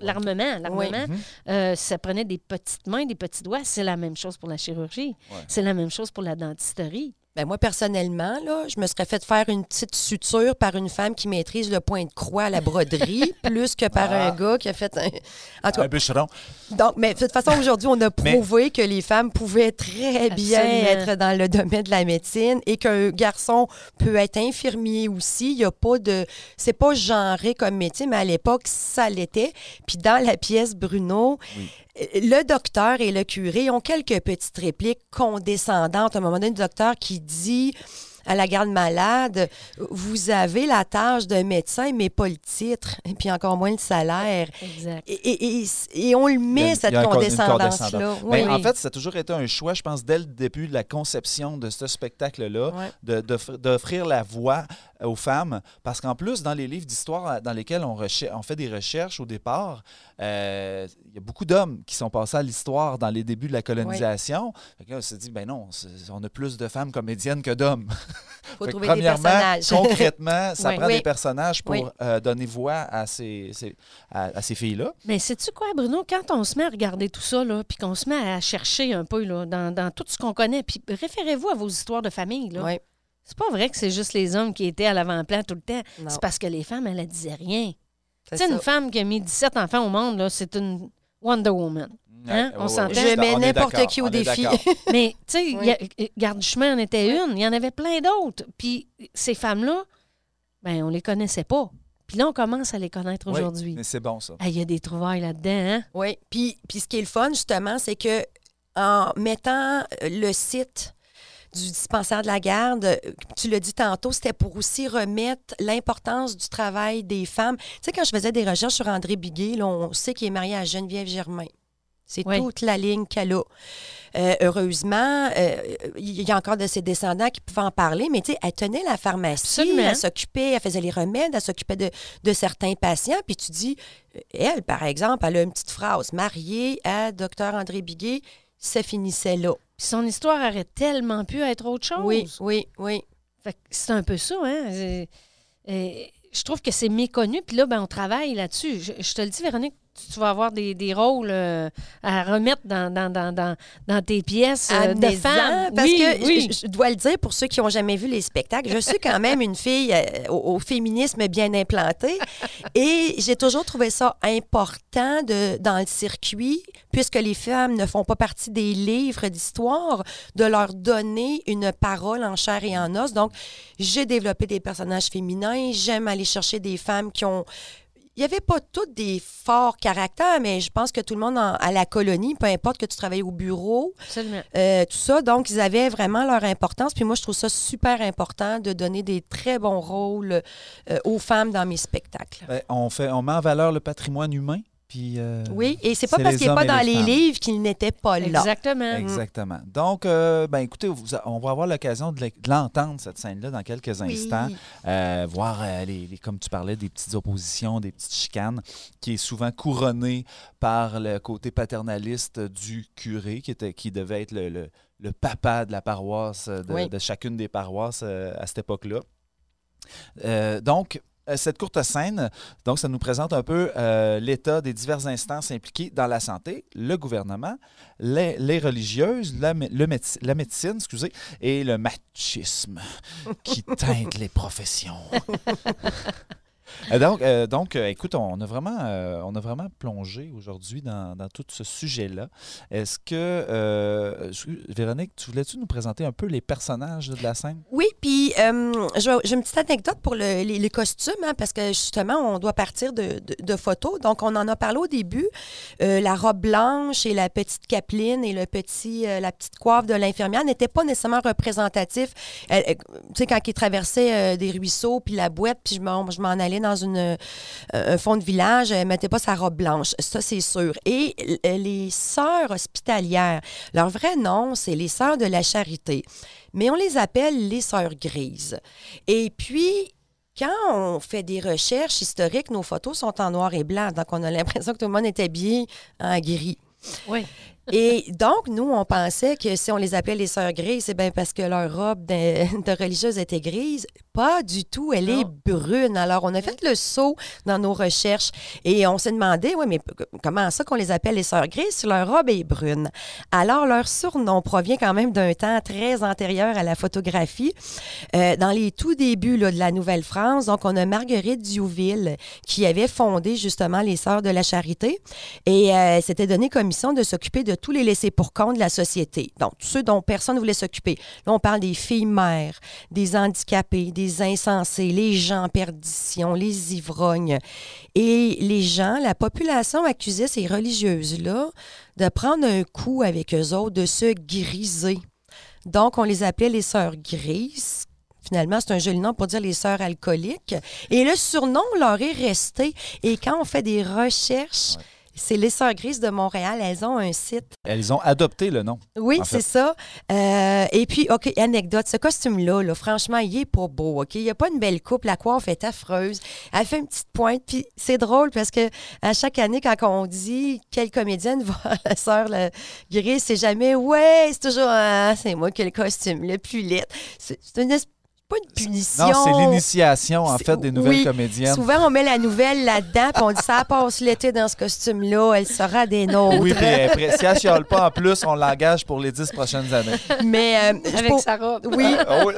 l'armement, l'armement, euh, ça prenait des petites mains, des petits doigts. C'est la même chose pour la chirurgie. C'est la même chose pour la dentisterie. Ben moi, personnellement, là, je me serais fait faire une petite suture par une femme qui maîtrise le point de croix à la broderie, plus que par Ah. un gars qui a fait un. En tout cas, Un bûcheron. donc, mais de toute façon, aujourd'hui, on a Mais- prouvé que les femmes pouvaient très bien Absolument. être dans le domaine de la médecine et qu'un garçon peut être infirmier aussi. Il y a pas de. C'est pas genré comme métier, mais à l'époque, ça l'était. Puis dans la pièce Bruno, Oui. Le docteur et le curé ont quelques petites répliques condescendantes. À un moment donné, le docteur qui dit à la garde malade, vous avez la tâche de médecin, mais pas le titre, et puis encore moins le salaire. Exact. Et, et- et- et on le met, cette condescendance-là. condescendance. Oui. Ben, En fait, ça a toujours été un choix, je pense, dès le début de la conception de ce spectacle-là, Ouais. d'offrir la voix aux femmes. Parce qu'en plus, dans les livres d'histoire dans lesquels on, fait des recherches au départ, euh, il y a beaucoup d'hommes qui sont passés à l'histoire dans les débuts de la colonisation. Là, on s'est dit, ben non, on a plus de femmes comédiennes que d'hommes. faut trouver des premièrement, personnages. concrètement, ça Oui. prend Oui. des personnages pour Oui. euh, donner voix à ces, ces- à, à ces filles-là. Mais sais-tu quoi, Bruno? Quand on se met à regarder tout ça, là, puis qu'on se met à chercher un peu là, dans, dans tout ce qu'on connaît, puis référez-vous à vos histoires de famille. Là. C'est pas vrai que c'est juste les hommes qui étaient à l'avant-plan tout le temps. C'est parce que les femmes, elles ne disaient rien. c'est Tu sais, ça. une femme qui a mis 17 enfants au monde, là, c'est une Wonder Woman. Hein? On s'entend? Je mets n'importe qui au défi. Mais, tu sais, Oui. il y a- Garde chemin en était une. Il y en avait plein d'autres. Puis ces femmes-là, ben on les connaissait pas. Puis là, on commence à les connaître Oui, aujourd'hui. mais c'est bon, ça. Ah, Il y a des trouvailles là-dedans, hein? Oui. Puis, puis ce qui est le fun, justement, c'est que en mettant le site du dispensaire de la garde, tu l'as dit tantôt, c'était pour aussi remettre l'importance du travail des femmes. Tu sais, quand je faisais des recherches sur André Biguet, là, on sait qu'il est marié à Geneviève Germain. C'est Oui. toute la ligne qu'elle a. Euh, heureusement, euh, il y a encore de ses descendants qui pouvaient en parler, mais tu sais, elle tenait la pharmacie, Absolument. elle s'occupait, elle faisait les remèdes, elle s'occupait de, de certains patients. Puis tu dis, elle, par exemple, elle a une petite phrase, mariée à Dr André Biguet, ça finissait là. Son histoire aurait tellement pu être autre chose. Oui, oui, oui. C'est un peu ça, hein? C'est- euh, je trouve que c'est méconnu, puis là, ben, on travaille là-dessus. Je, je te le dis, Véronique, tu, vas avoir des, des rôles euh, à remettre dans, dans, dans, dans, dans tes pièces euh, de femmes. Parce Oui, que oui. je, je dois le dire pour ceux qui n'ont jamais vu les spectacles, je suis quand même une fille euh, au, au féminisme bien implantée et j'ai toujours trouvé ça important de, dans le circuit, puisque les femmes ne font pas partie des livres d'histoire, de leur donner une parole en chair et en os. Donc, j'ai développé des personnages féminins, j'aime aller chercher des femmes qui ont n'y avait pas toutes des forts caractères, mais je pense que tout le monde en- à la colonie, peu importe que tu travailles au bureau, Absolument. euh, tout ça. Donc, ils avaient vraiment leur importance. Puis moi, je trouve ça super important de donner des très bons rôles euh, aux femmes dans mes spectacles. Ben, on, fait, on met en valeur le patrimoine humain. Puis, euh, Oui, et c'est pas parce qu'il n'est pas dans les livres qu'il n'était pas là. Exactement. Exactement. Donc, euh, ben, écoutez, vous- on va avoir l'occasion de l'e- de l'entendre, cette scène-là, dans quelques Oui. instants. Euh, voir, euh, les, les- comme tu parlais, des petites oppositions, des petites chicanes, qui est souvent couronnée par le côté paternaliste du curé, qui, était, qui devait être le, le- le papa de la paroisse, de, Oui. de chacune des paroisses euh, à cette époque-là. Euh, donc, cette courte scène, donc, ça nous présente un peu euh, l'état des diverses instances impliquées dans la santé, le gouvernement, les, les religieuses, la, le méde- la médecine, excusez, et le machisme qui teinte les professions. Euh, Donc, euh, euh, écoute, on a vraiment, on a vraiment plongé aujourd'hui dans, tout ce sujet-là. Est-ce que, Véronique, tu voulais-tu nous présenter un peu les personnages de la scène? Oui, puis j'ai une petite anecdote pour le- les, costumes, hein, parce que justement, on doit partir de, photos. Donc, on en a parlé au début. La robe blanche et la petite capeline et le petit, la petite coiffe de l'infirmière n'étaient pas nécessairement représentatifs. Tu sais, quand il traversait des ruisseaux, puis la boîte, puis je m'en allais dans euh, un fond de village, elle mettait pas sa robe blanche. Ça, c'est sûr. Et euh, les sœurs hospitalières, leur vrai nom, c'est les sœurs de la charité mais on les appelle les sœurs grises. Et puis, quand on fait des recherches historiques, nos photos sont en noir et blanc, donc on a l'impression que tout le monde est habillé en gris. Oui. Et donc, nous, on pensait que si on les appelait les sœurs grises, c'est bien parce que leur robe de, de religieuse était grise. Pas du tout, elle est brune. Alors, on a fait le saut dans nos recherches et on s'est demandé, oui, mais comment ça qu'on les appelle les sœurs grises si leur robe est brune? Alors, leur surnom provient quand même d'un temps très antérieur à la photographie. Euh, dans les tout débuts là, de la Nouvelle-France, donc, on a Marguerite Diouville qui avait fondé justement les Sœurs de la Charité et euh, s'était donné comme mission de s'occuper de tous les laissés pour compte de la société. Donc, ceux dont personne ne voulait s'occuper. Là, on parle des filles mères, des handicapés, des insensés, les gens en perdition, les ivrognes. Et les gens, la population accusait ces religieuses-là de prendre un coup avec eux autres, de se griser. Donc, on les appelait les sœurs grises. Finalement, c'est un joli nom pour dire les sœurs alcooliques. Et le surnom leur est resté. Et quand on fait des recherches, c'est les sœurs grises de Montréal. Elles ont un site. Elles ont adopté le nom. Oui, c'est ça. Euh, et puis, OK, anecdote, ce costume-là, là, franchement, il est pas beau, OK? Il n'y a pas une belle coupe, la coiffe est affreuse. Elle fait une petite pointe, puis c'est drôle parce que à chaque année, quand on dit quelle comédienne va à la sœur la grise, c'est jamais « Ouais, c'est toujours Ah, c'est moi qui ai le costume le plus laid. » C'est une es- pas une punition. Non, c'est l'initiation, en fait, des nouvelles oui. comédiennes. Souvent, on met la nouvelle là-dedans, puis on dit ça passe l'été dans ce costume-là, elle sera des nôtres. Oui, puis après, si elle chiale pas en plus, on l'engage pour les dix prochaines années. Mais euh, Avec pour- sa robe. oui, Oh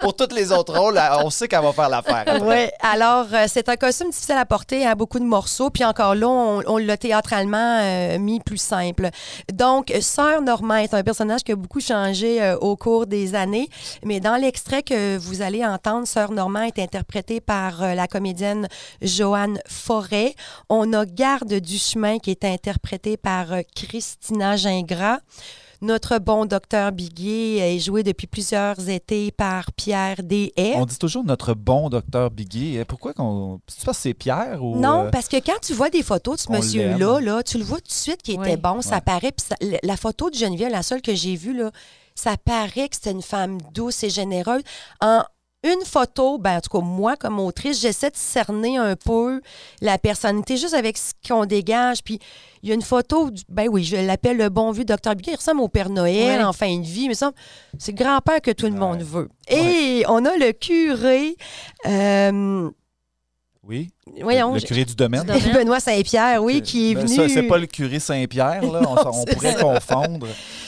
pour tous les autres rôles, on sait qu'elle va faire l'affaire. Oui, alors euh, c'est un costume difficile à porter, à beaucoup de morceaux, puis encore là, on, on l'a théâtralement euh, mis plus simple. Donc, Sœur Normand est un personnage qui a beaucoup changé euh, au cours des années, mais dans l'extrait que vous allez entendre, Sœur Normand est interprétée par euh, la comédienne Joanne Forêt. On a Garde du chemin qui est interprétée par euh, Christina Gingras. Notre bon docteur Biguet est joué depuis plusieurs étés par Pierre Deshaies. On dit toujours notre bon docteur Biguet. Pourquoi qu'on. Tu penses que c'est Pierre ou. Non, euh, parce que quand tu vois des photos de ce on monsieur-là, là, tu le vois tout de suite qu'il était Oui. bon, ça Ouais. paraît. Puis ça- la- la photo de Geneviève, la seule que j'ai vue, là, ça paraît que c'était une femme douce et généreuse. En une photo, ben, en tout cas, moi, comme autrice, j'essaie de cerner un peu la personnalité juste avec ce qu'on dégage. Puis il y a une photo, du- ben oui, je l'appelle le bon vu docteur Biguet. Il ressemble au Père Noël Ouais. en fin de vie, mais ça, c'est le grand-père que tout le Ouais. monde veut. Et on a le curé. euh, Oui. Voyons, le curé du domaine. Du domaine. Benoît Saint-Pierre, oui, qui est Ben, venu. c'est pas le curé Saint-Pierre, là. On, Non, on pourrait ça. confondre.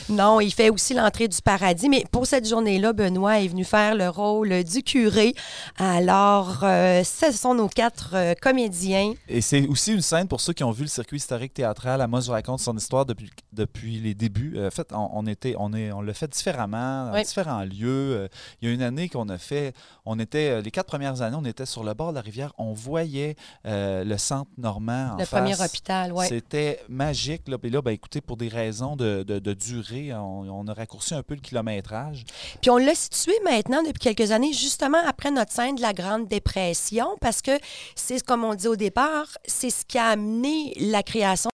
Non, il fait aussi l'entrée du paradis, mais pour cette journée-là, Benoît est venu faire le rôle du curé. Alors, euh, ce sont nos quatre euh, comédiens. Et c'est aussi une scène pour ceux qui ont vu le circuit historique théâtral. Amos vous raconte son histoire depuis, depuis les débuts. Euh, en fait, on, on était, on est, on l'a fait différemment, dans Oui. différents lieux. Euh, il y a une année qu'on a fait, on était, les quatre premières années, on était sur le bord de la rivière. On voyait euh, le centre normand en le face. premier hôpital, oui. C'était magique. Là. Puis là, ben, écoutez, pour des raisons de, de- de durée, on, on a raccourci un peu le kilométrage. Puis on l'a situé maintenant depuis quelques années, justement après notre scène de la Grande Dépression, parce que c'est comme on dit au départ, c'est ce qui a amené la création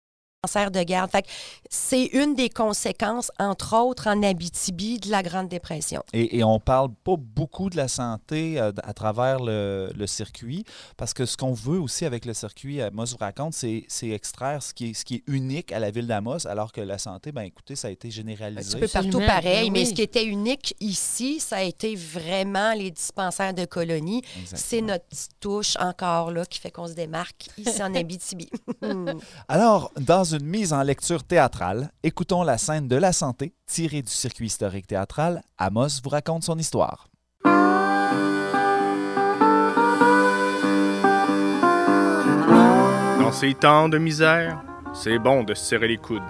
cancer de garde. Fait c'est une des conséquences, entre autres, en Abitibi, de la Grande Dépression. Et, et on parle pas beaucoup de la santé euh, à travers le, le circuit, parce que ce qu'on veut aussi avec le circuit Amos vous raconte, c'est extraire ce qui, est, ce qui est unique à la ville d'Amos, alors que la santé, ben écoutez, ça a été Un généralisé. petit peu partout Absolument, pareil, ben mais oui. ce qui était unique ici, ça a été vraiment les dispensaires de colonies. C'est notre petite touche encore là qui fait qu'on se démarque ici en Abitibi. Alors, dans une mise en lecture théâtrale, écoutons la scène de la santé tirée du circuit historique théâtral. Amos vous raconte son histoire. Dans ces temps de misère, c'est bon de se serrer les coudes.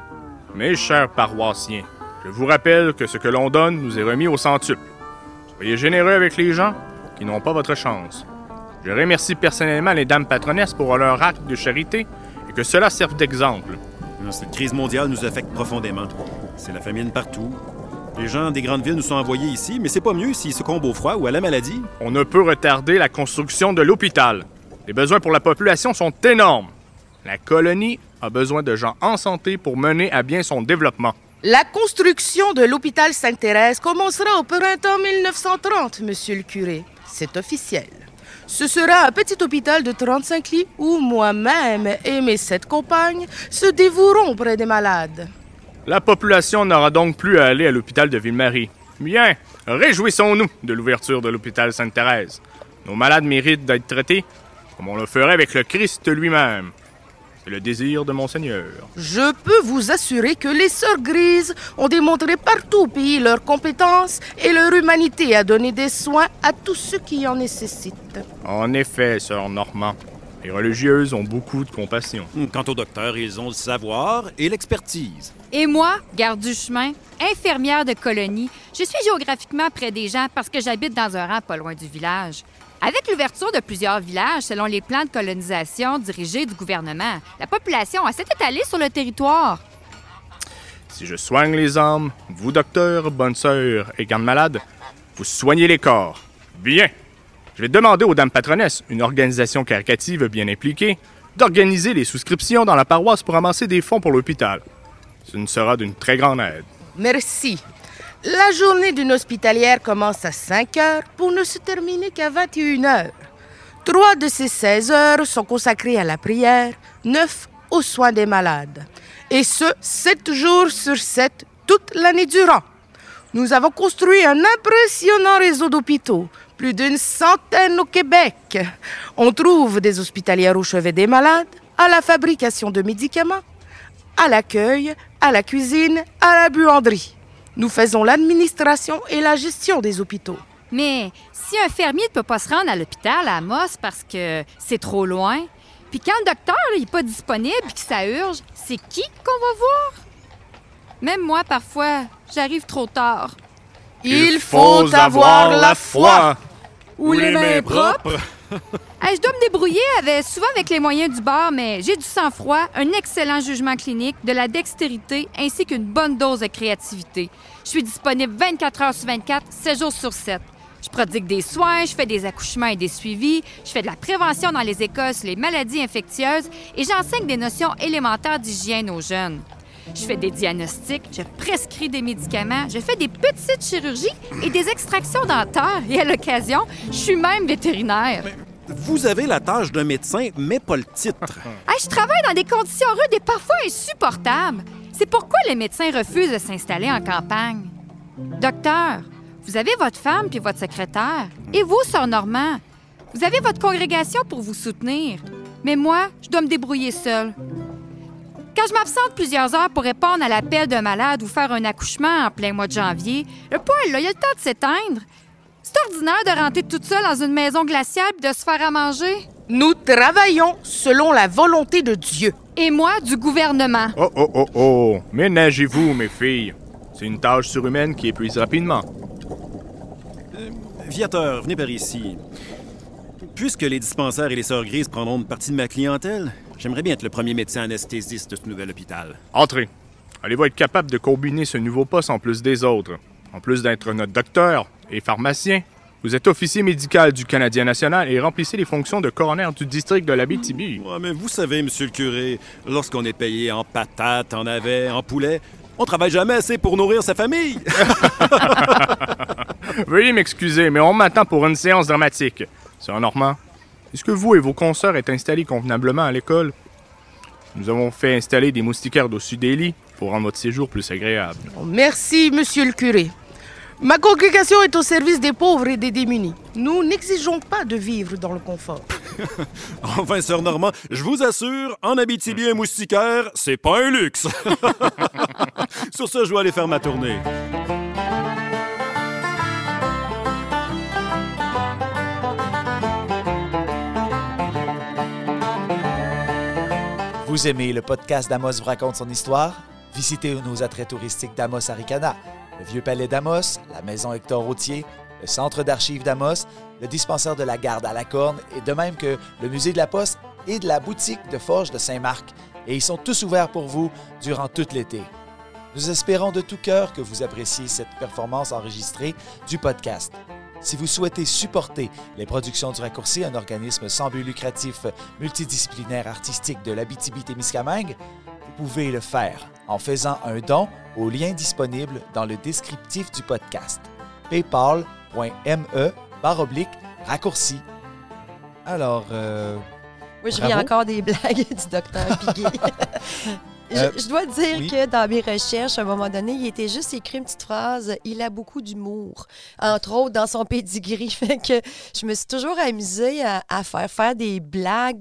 Mes chers paroissiens, je vous rappelle que ce que l'on donne nous est remis au centuple. Soyez généreux avec les gens qui n'ont pas votre chance. Je remercie personnellement les dames patronesses pour leur acte de charité et que cela serve d'exemple. Cette crise mondiale nous affecte profondément. C'est la famine partout. Les gens des grandes villes nous sont envoyés ici, mais c'est pas mieux s'ils succombent au froid ou à la maladie. On ne peut retarder la construction de l'hôpital. Les besoins pour la population sont énormes. La colonie a besoin de gens en santé pour mener à bien son développement. La construction de l'hôpital Sainte-Thérèse commencera au printemps 1930, monsieur le curé. C'est officiel. Ce sera un petit hôpital de 35 lits où moi-même et mes sept compagnes se dévoueront auprès des malades. La population n'aura donc plus à aller à l'hôpital de Ville-Marie. Bien, réjouissons-nous de l'ouverture de l'hôpital Sainte-Thérèse. Nos malades méritent d'être traités comme on le ferait avec le Christ lui-même. C'est le désir de mon Seigneur. Je peux vous assurer que les Sœurs Grises ont démontré partout au pays leur compétence et leur humanité à donner des soins à tous ceux qui en nécessitent. En effet, sœur Normand, les religieuses ont beaucoup de compassion. Quant aux docteurs, ils ont le savoir et l'expertise. Et moi, garde du chemin, infirmière de colonie, je suis géographiquement près des gens parce que j'habite dans un rang pas loin du village. Avec l'ouverture de plusieurs villages selon les plans de colonisation dirigés du gouvernement, la population s'est étalée sur le territoire. Si je soigne les âmes, vous, docteur, bonne sœur et garde malade, vous soignez les corps. Bien. Je vais demander aux dames patronesses, une organisation caritative bien impliquée, d'organiser les souscriptions dans la paroisse pour amasser des fonds pour l'hôpital. Ce ne sera d'une très grande aide. Merci. La journée d'une hospitalière commence à 5 heures pour ne se terminer qu'à 21 heures. Trois de ces 16 heures sont consacrées à la prière, neuf aux soins des malades. Et ce, 7 jours sur 7, toute l'année durant. Nous avons construit un impressionnant réseau d'hôpitaux, plus d'une centaine au Québec. On trouve des hospitalières au chevet des malades, à la fabrication de médicaments, à l'accueil, à la cuisine, à la buanderie. Nous faisons l'administration et la gestion des hôpitaux. Mais si un fermier ne peut pas se rendre à l'hôpital à Amos parce que c'est trop loin, puis quand le docteur n'est pas disponible et que ça urge, c'est qui qu'on va voir? Même moi, parfois, j'arrive trop tard. Il faut avoir la foi. Ou les mains propres. Je dois me débrouiller avec, souvent avec les moyens du bord, mais j'ai du sang-froid, un excellent jugement clinique, de la dextérité ainsi qu'une bonne dose de créativité. Je suis disponible 24 heures sur 24, 7 jours sur 7. Je prodigue des soins, je fais des accouchements et des suivis, je fais de la prévention dans les écoles sur les maladies infectieuses et j'enseigne des notions élémentaires d'hygiène aux jeunes. Je fais des diagnostics, je prescris des médicaments, je fais des petites chirurgies et des extractions dentaires et à l'occasion, je suis même vétérinaire. Vous avez la tâche d'un médecin, mais pas le titre. Hey, je travaille dans des conditions rudes et parfois insupportables. C'est pourquoi les médecins refusent de s'installer en campagne. Docteur, vous avez votre femme puis votre secrétaire. Et vous, sœur Normand, vous avez votre congrégation pour vous soutenir. Mais moi, je dois me débrouiller seule. Quand je m'absente plusieurs heures pour répondre à l'appel d'un malade ou faire un accouchement en plein mois de janvier, le poil, là, il a le temps de s'éteindre. C'est ordinaire de rentrer toute seule dans une maison glaciale et de se faire à manger? Nous travaillons selon la volonté de Dieu. Et moi, du gouvernement. Oh, oh, oh, oh! Ménagez-vous, mes filles. C'est une tâche surhumaine qui épuise rapidement. Viateur, venez par ici. Puisque les dispensaires et les sœurs grises prendront une partie de ma clientèle, j'aimerais bien être le premier médecin anesthésiste de ce nouvel hôpital. Entrez. Allez-vous être capable de combiner ce nouveau poste en plus des autres? En plus d'être notre docteur et pharmacien, Vous êtes officier médical du Canadien national et remplissez les fonctions de coroner du district de l'Abitibi. Ouais, mais vous savez, monsieur le curé, lorsqu'on est payé en patates, en navets, en poulet, on travaille jamais assez pour nourrir sa famille. Veuillez m'excuser, mais on m'attend pour une séance dramatique. Sir Normand, est-ce que vous et vos consoeurs êtes installés convenablement à l'école? Nous avons fait installer des moustiquaires au-dessus des lits pour rendre votre séjour plus agréable. Merci, monsieur le curé. Ma congrégation est au service des pauvres et des démunis. Nous n'exigeons pas de vivre dans le confort. enfin, sœur Normand, je vous assure, en Abitibi, un moustiquaire, c'est pas un luxe. Sur ce, je vais aller faire ma tournée. Vous aimez le podcast d'Amos vous raconte son histoire? Visitez nos attraits touristiques d'Amos Aricana, le Vieux Palais d'Amos, la Maison Hector Routier, le Centre d'archives d'Amos, le dispensaire de la Garde à la Corne et de même que le Musée de la Poste et de la boutique de Forge de Saint-Marc. Et ils sont tous ouverts pour vous durant tout l'été. Nous espérons de tout cœur que vous appréciez cette performance enregistrée du podcast. Si vous souhaitez supporter les productions du Raccourci, un organisme sans but lucratif multidisciplinaire artistique de l'Abitibi-Témiscamingue, vous pouvez le faire en faisant un don au lien disponible dans le descriptif du podcast. paypal.me oblique raccourci. Alors, euh, Moi, je ris Bravo. encore des blagues du docteur Piguet. Je, Euh, je dois dire oui. que dans mes recherches, à un moment donné, il était juste écrit une petite phrase. Il a beaucoup d'humour, entre autres dans son pedigree. Fait que je me suis toujours amusée à, à faire faire des blagues,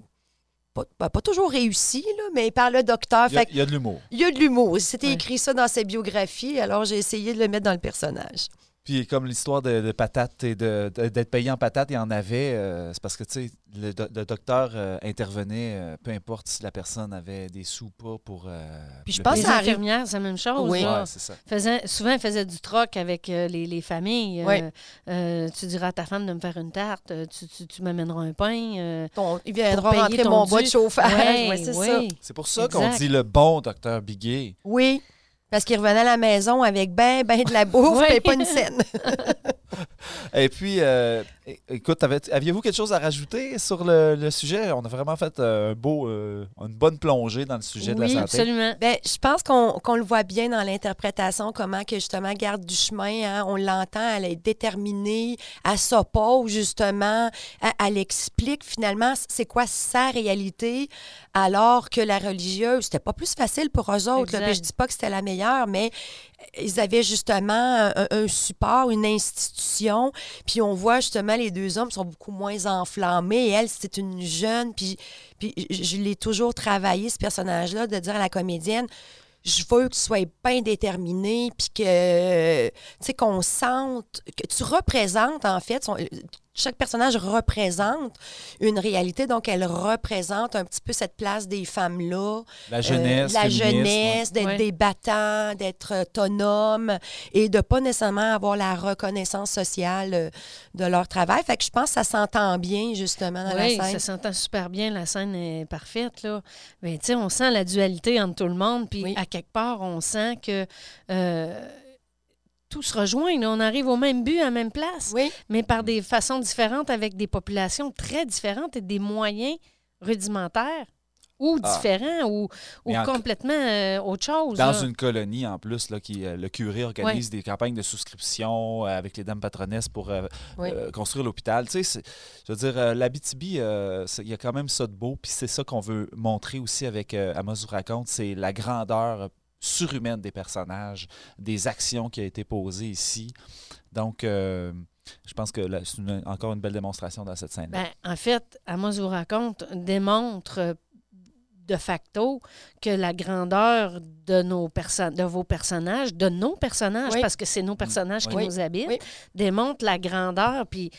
pas, pas- pas toujours réussies, là, mais par le docteur. il y a- Fait que il y, a de l'humour. il y a de l'humour. C'était écrit ça dans sa biographie, alors j'ai essayé de le mettre dans le personnage. Puis comme l'histoire de, de patates et de- d'être payé en patates, il y en avait. euh, c'est parce que, tu sais, le, do- le docteur euh, intervenait, euh, peu importe si la personne avait des sous ou pas pour... euh, Puis je pense arrive- infirmières, c'est la même chose. Oui. Ouais, c'est ça. Faisait- souvent, elles faisaient du troc avec euh, les, les familles. Euh, tu diras à ta femme de me faire une tarte, tu, tu, tu m'amèneras un pain. euh, Ton- il viendra rentrer ton mon bois de chauffage. Ouais, Ouais, c'est ça. C'est pour ça qu'on dit le bon docteur Biguet. Oui, parce qu'il revenait à la maison avec ben, ben de la bouffe, mais pas une scène. Et puis, euh, écoute, aviez-vous quelque chose à rajouter sur le, le sujet? On a vraiment fait euh, un beau, euh, une bonne plongée dans le sujet de la santé. Absolument. Ben, je pense qu'on qu'on le voit bien dans l'interprétation, comment que justement Garde du chemin, hein, on l'entend, elle est déterminée, elle s'oppose justement, elle, elle explique finalement c'est quoi sa réalité, alors que la religieuse, c'était pas plus facile pour eux autres. là. Je dis pas que c'était la meilleure, mais ils avaient justement un, support, une institution, puis on voit justement les deux hommes sont beaucoup moins enflammés. Elle, c'est une jeune, puis, puis je je l'ai toujours travaillé, ce personnage-là, de dire à la comédienne, je veux que tu sois bien déterminé, puis que, tu sais, qu'on sente, que tu représentes, en fait, son- chaque personnage représente une réalité, donc elle représente un petit peu cette place des femmes-là. La Euh, jeunesse, la féministe, ouais. jeunesse, d'être Ouais. battants, d'être autonomes et de pas nécessairement avoir la reconnaissance sociale euh, de leur travail. Fait que je pense que ça s'entend bien, justement, dans Oui, la scène. ça s'entend super bien. La scène est parfaite. Là. Mais tu sais, on sent la dualité entre tout le monde. Puis Oui. à quelque part, on sent que euh, tout se rejoint. là. On arrive au même but, à la même place, Oui, mais par des façons différentes, avec des populations très différentes et des moyens rudimentaires ou Ah. différents ou, ou Mais en- complètement euh, autre chose. Dans là. une colonie, en plus, là, qui, euh, le curé organise des campagnes de souscription euh, avec les dames patronesses pour euh, Oui. euh, construire l'hôpital. Tu sais, je veux dire, euh, l'Abitibi, euh, il y a quand même ça de beau. Puis c'est ça qu'on veut montrer aussi avec euh, Amos vous raconte, c'est la grandeur euh, surhumaine des personnages, des actions qui ont été posées ici. Donc, euh, je pense que c'est encore une belle démonstration dans cette scène. Ben, en fait, Amos vous raconte, démontre euh, de facto que la grandeur de, nos de vos personnages, de nos personnages, Oui. parce que c'est nos personnages qui Oui. nous habitent, Oui. démontre la grandeur, puis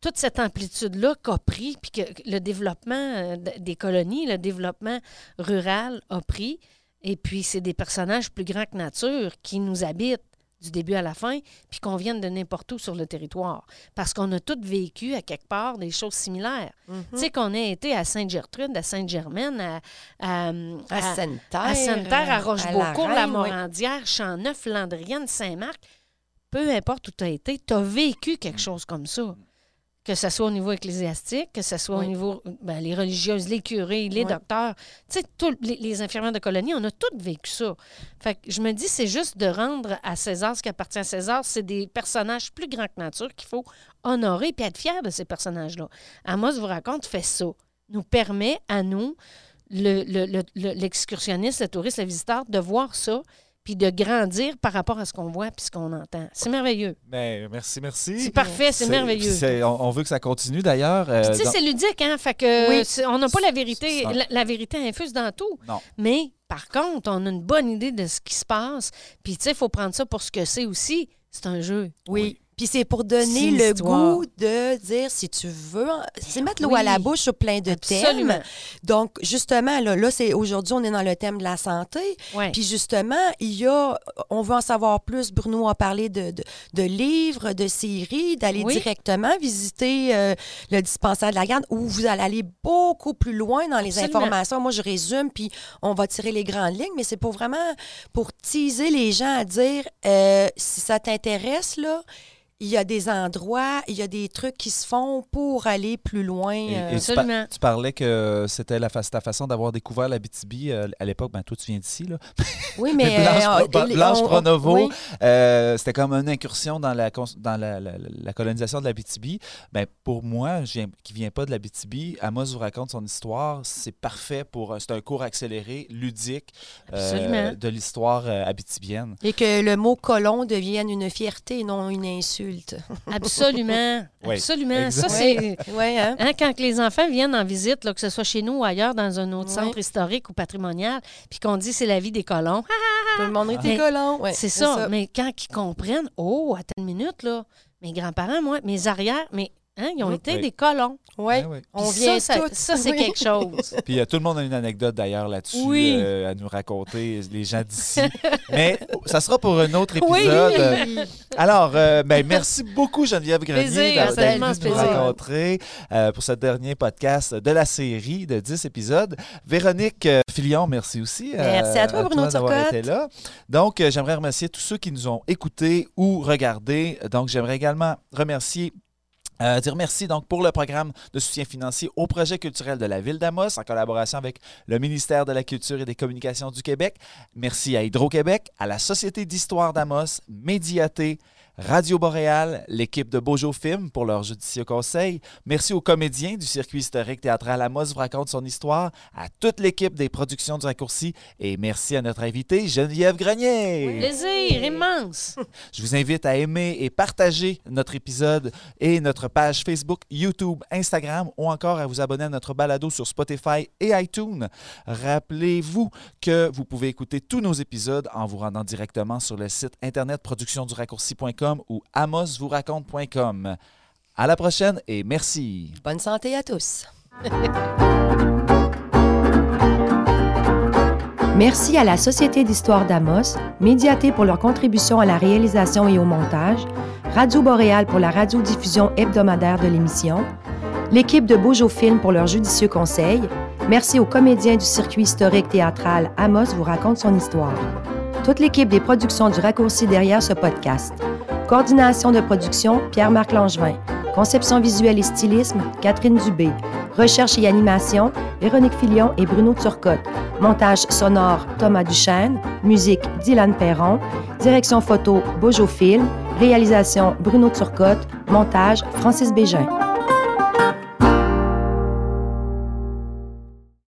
toute cette amplitude-là qu'a pris, puis que le développement euh, des colonies, le développement rural a pris. Et puis, c'est des personnages plus grands que nature qui nous habitent du début à la fin, puis qu'on vienne de n'importe où sur le territoire. Parce qu'on a tous vécu, à quelque part, des choses similaires. Mhm. Tu sais, qu'on ait été à Sainte-Gertrude, à Sainte-Germaine, à, à, à Sainte-Terre, à Sainte-Terre, à euh, Rochebeaucourt, la oui. Morandière, Champneuf, Landrienne, Saint-Marc. peu importe où tu as été, tu as vécu quelque chose comme ça. Que ce soit au niveau ecclésiastique, que ce soit au niveau ben, les religieuses, les curés, les Oui. docteurs, tu sais, tous les, les infirmières de colonie, on a tous vécu ça. Fait que je me dis, c'est juste de rendre à César ce qui appartient à César. C'est des personnages plus grands que nature qu'il faut honorer puis être fier de ces personnages-là. Amos vous raconte, fait ça. Nous permet à nous, le- le- le- le- l'excursionniste, le, touriste, le visiteur, de voir ça puis de grandir par rapport à ce qu'on voit puis ce qu'on entend. C'est merveilleux. Ben, merci, merci. C'est parfait, c'est merveilleux. c'est- On, on veut que ça continue d'ailleurs. euh, Puis, tu sais, dans- c'est ludique, hein? Fait que Oui. on n'a pas la vérité. La vérité infuse dans tout. Non. Mais par contre, on a une bonne idée de ce qui se passe. Puis, tu sais, il faut prendre ça pour ce que c'est aussi. C'est un jeu. Oui. Puis c'est pour donner le histoire. goût de dire si tu veux, c'est mettre l'eau à la bouche sur plein de Absolument. thèmes. Donc justement là, là c'est aujourd'hui on est dans le thème de la santé. Ouais. Puis justement, il y a, on veut en savoir plus. Bruno a parlé de, de, de livres, de séries, d'aller Oui. directement visiter euh, le dispensaire de la garde où vous allez aller beaucoup plus loin dans les Absolument. informations. Moi, je résume, puis on va tirer les grandes lignes, mais c'est pour vraiment pour teaser les gens à dire euh, si ça t'intéresse, là. Il y a des endroits, il y a des trucs qui se font pour aller plus loin. Et- euh, et tu, par- Absolument. tu parlais que c'était la fa- ta façon d'avoir découvert la BTB à l'époque. Ben, toi, tu viens d'ici, là. oui, mais, Blanche, euh, Blanche on- Pronovo, oui. euh, c'était comme une incursion dans la, cons- dans la, la- la colonisation de la BTB. Ben, pour moi, qui ne viens pas de la BTB, Amos vous raconte son histoire. C'est parfait pour. C'est un cours accéléré, ludique euh, de l'histoire euh, abitibienne. Et que le mot colon devienne une fierté et non une insulte. Absolument. Oui, Absolument. Ça, c'est. Oui, hein? Hein, quand les enfants viennent en visite, là, que ce soit chez nous ou ailleurs, dans un autre Oui. centre historique ou patrimonial, puis qu'on dit c'est la vie des colons, Tout le monde Ah. était Mais colon. Ouais, c'est ça. Mais quand ils comprennent, oh, attends une minute, là, mes grands-parents, moi, mes arrières, mais hein, ils ont été Oui. des colons. Ouais. Oui. On Puis vient ça, ça, c'est Oui. quelque chose. Puis euh, tout le monde a une anecdote d'ailleurs là-dessus Oui. euh, à nous raconter, les gens d'ici. Mais ça sera pour un autre Oui. épisode. Alors, euh, ben, merci beaucoup Geneviève Grenier d'avoir nous plaisir. rencontrer euh, pour ce dernier podcast de la série de 10 épisodes. Véronique euh, Filion, merci aussi. euh, Merci à toi, Bruno d'avoir été là. Donc, euh, j'aimerais remercier tous ceux qui nous ont écoutés ou regardés. Donc, j'aimerais également remercier euh, dire merci donc pour le programme de soutien financier au projet culturel de la ville d'Amos en collaboration avec le ministère de la Culture et des Communications du Québec. Merci à Hydro-Québec, à la Société d'histoire d'Amos, Médiaté, Radio Boréal, l'équipe de Bojo Film pour leur judicieux conseil. Merci aux comédiens du circuit historique théâtral Amos vous raconte son histoire, à toute l'équipe des productions du raccourci et merci à notre invitée Geneviève Grenier. Plaisir immense. Je vous invite à aimer et partager notre épisode et notre page Facebook, YouTube, Instagram ou encore à vous abonner à notre balado sur Spotify et iTunes. Rappelez-vous que vous pouvez écouter tous nos épisodes en vous rendant directement sur le site internet ou amosvousraconte.com. À la prochaine et merci. Bonne santé à tous. Merci à la Société d'histoire d'Amos, Médiaté pour leur contribution à la réalisation et au montage, Radio Boréal pour la radiodiffusion hebdomadaire de l'émission, l'équipe de Bojo Film pour leur judicieux conseil. Merci aux comédiens du circuit historique théâtral Amos vous raconte son histoire. Toute l'équipe des productions du raccourci derrière ce podcast. Coordination de production, Pierre-Marc Langevin. Conception visuelle et stylisme, Catherine Dubé. Recherche et animation, Véronique Filion et Bruno Turcotte. Montage sonore, Thomas Duchesne. Musique, Dylan Perron. Direction photo, Bojo Film. Réalisation, Bruno Turcotte. Montage, Francis Bégin.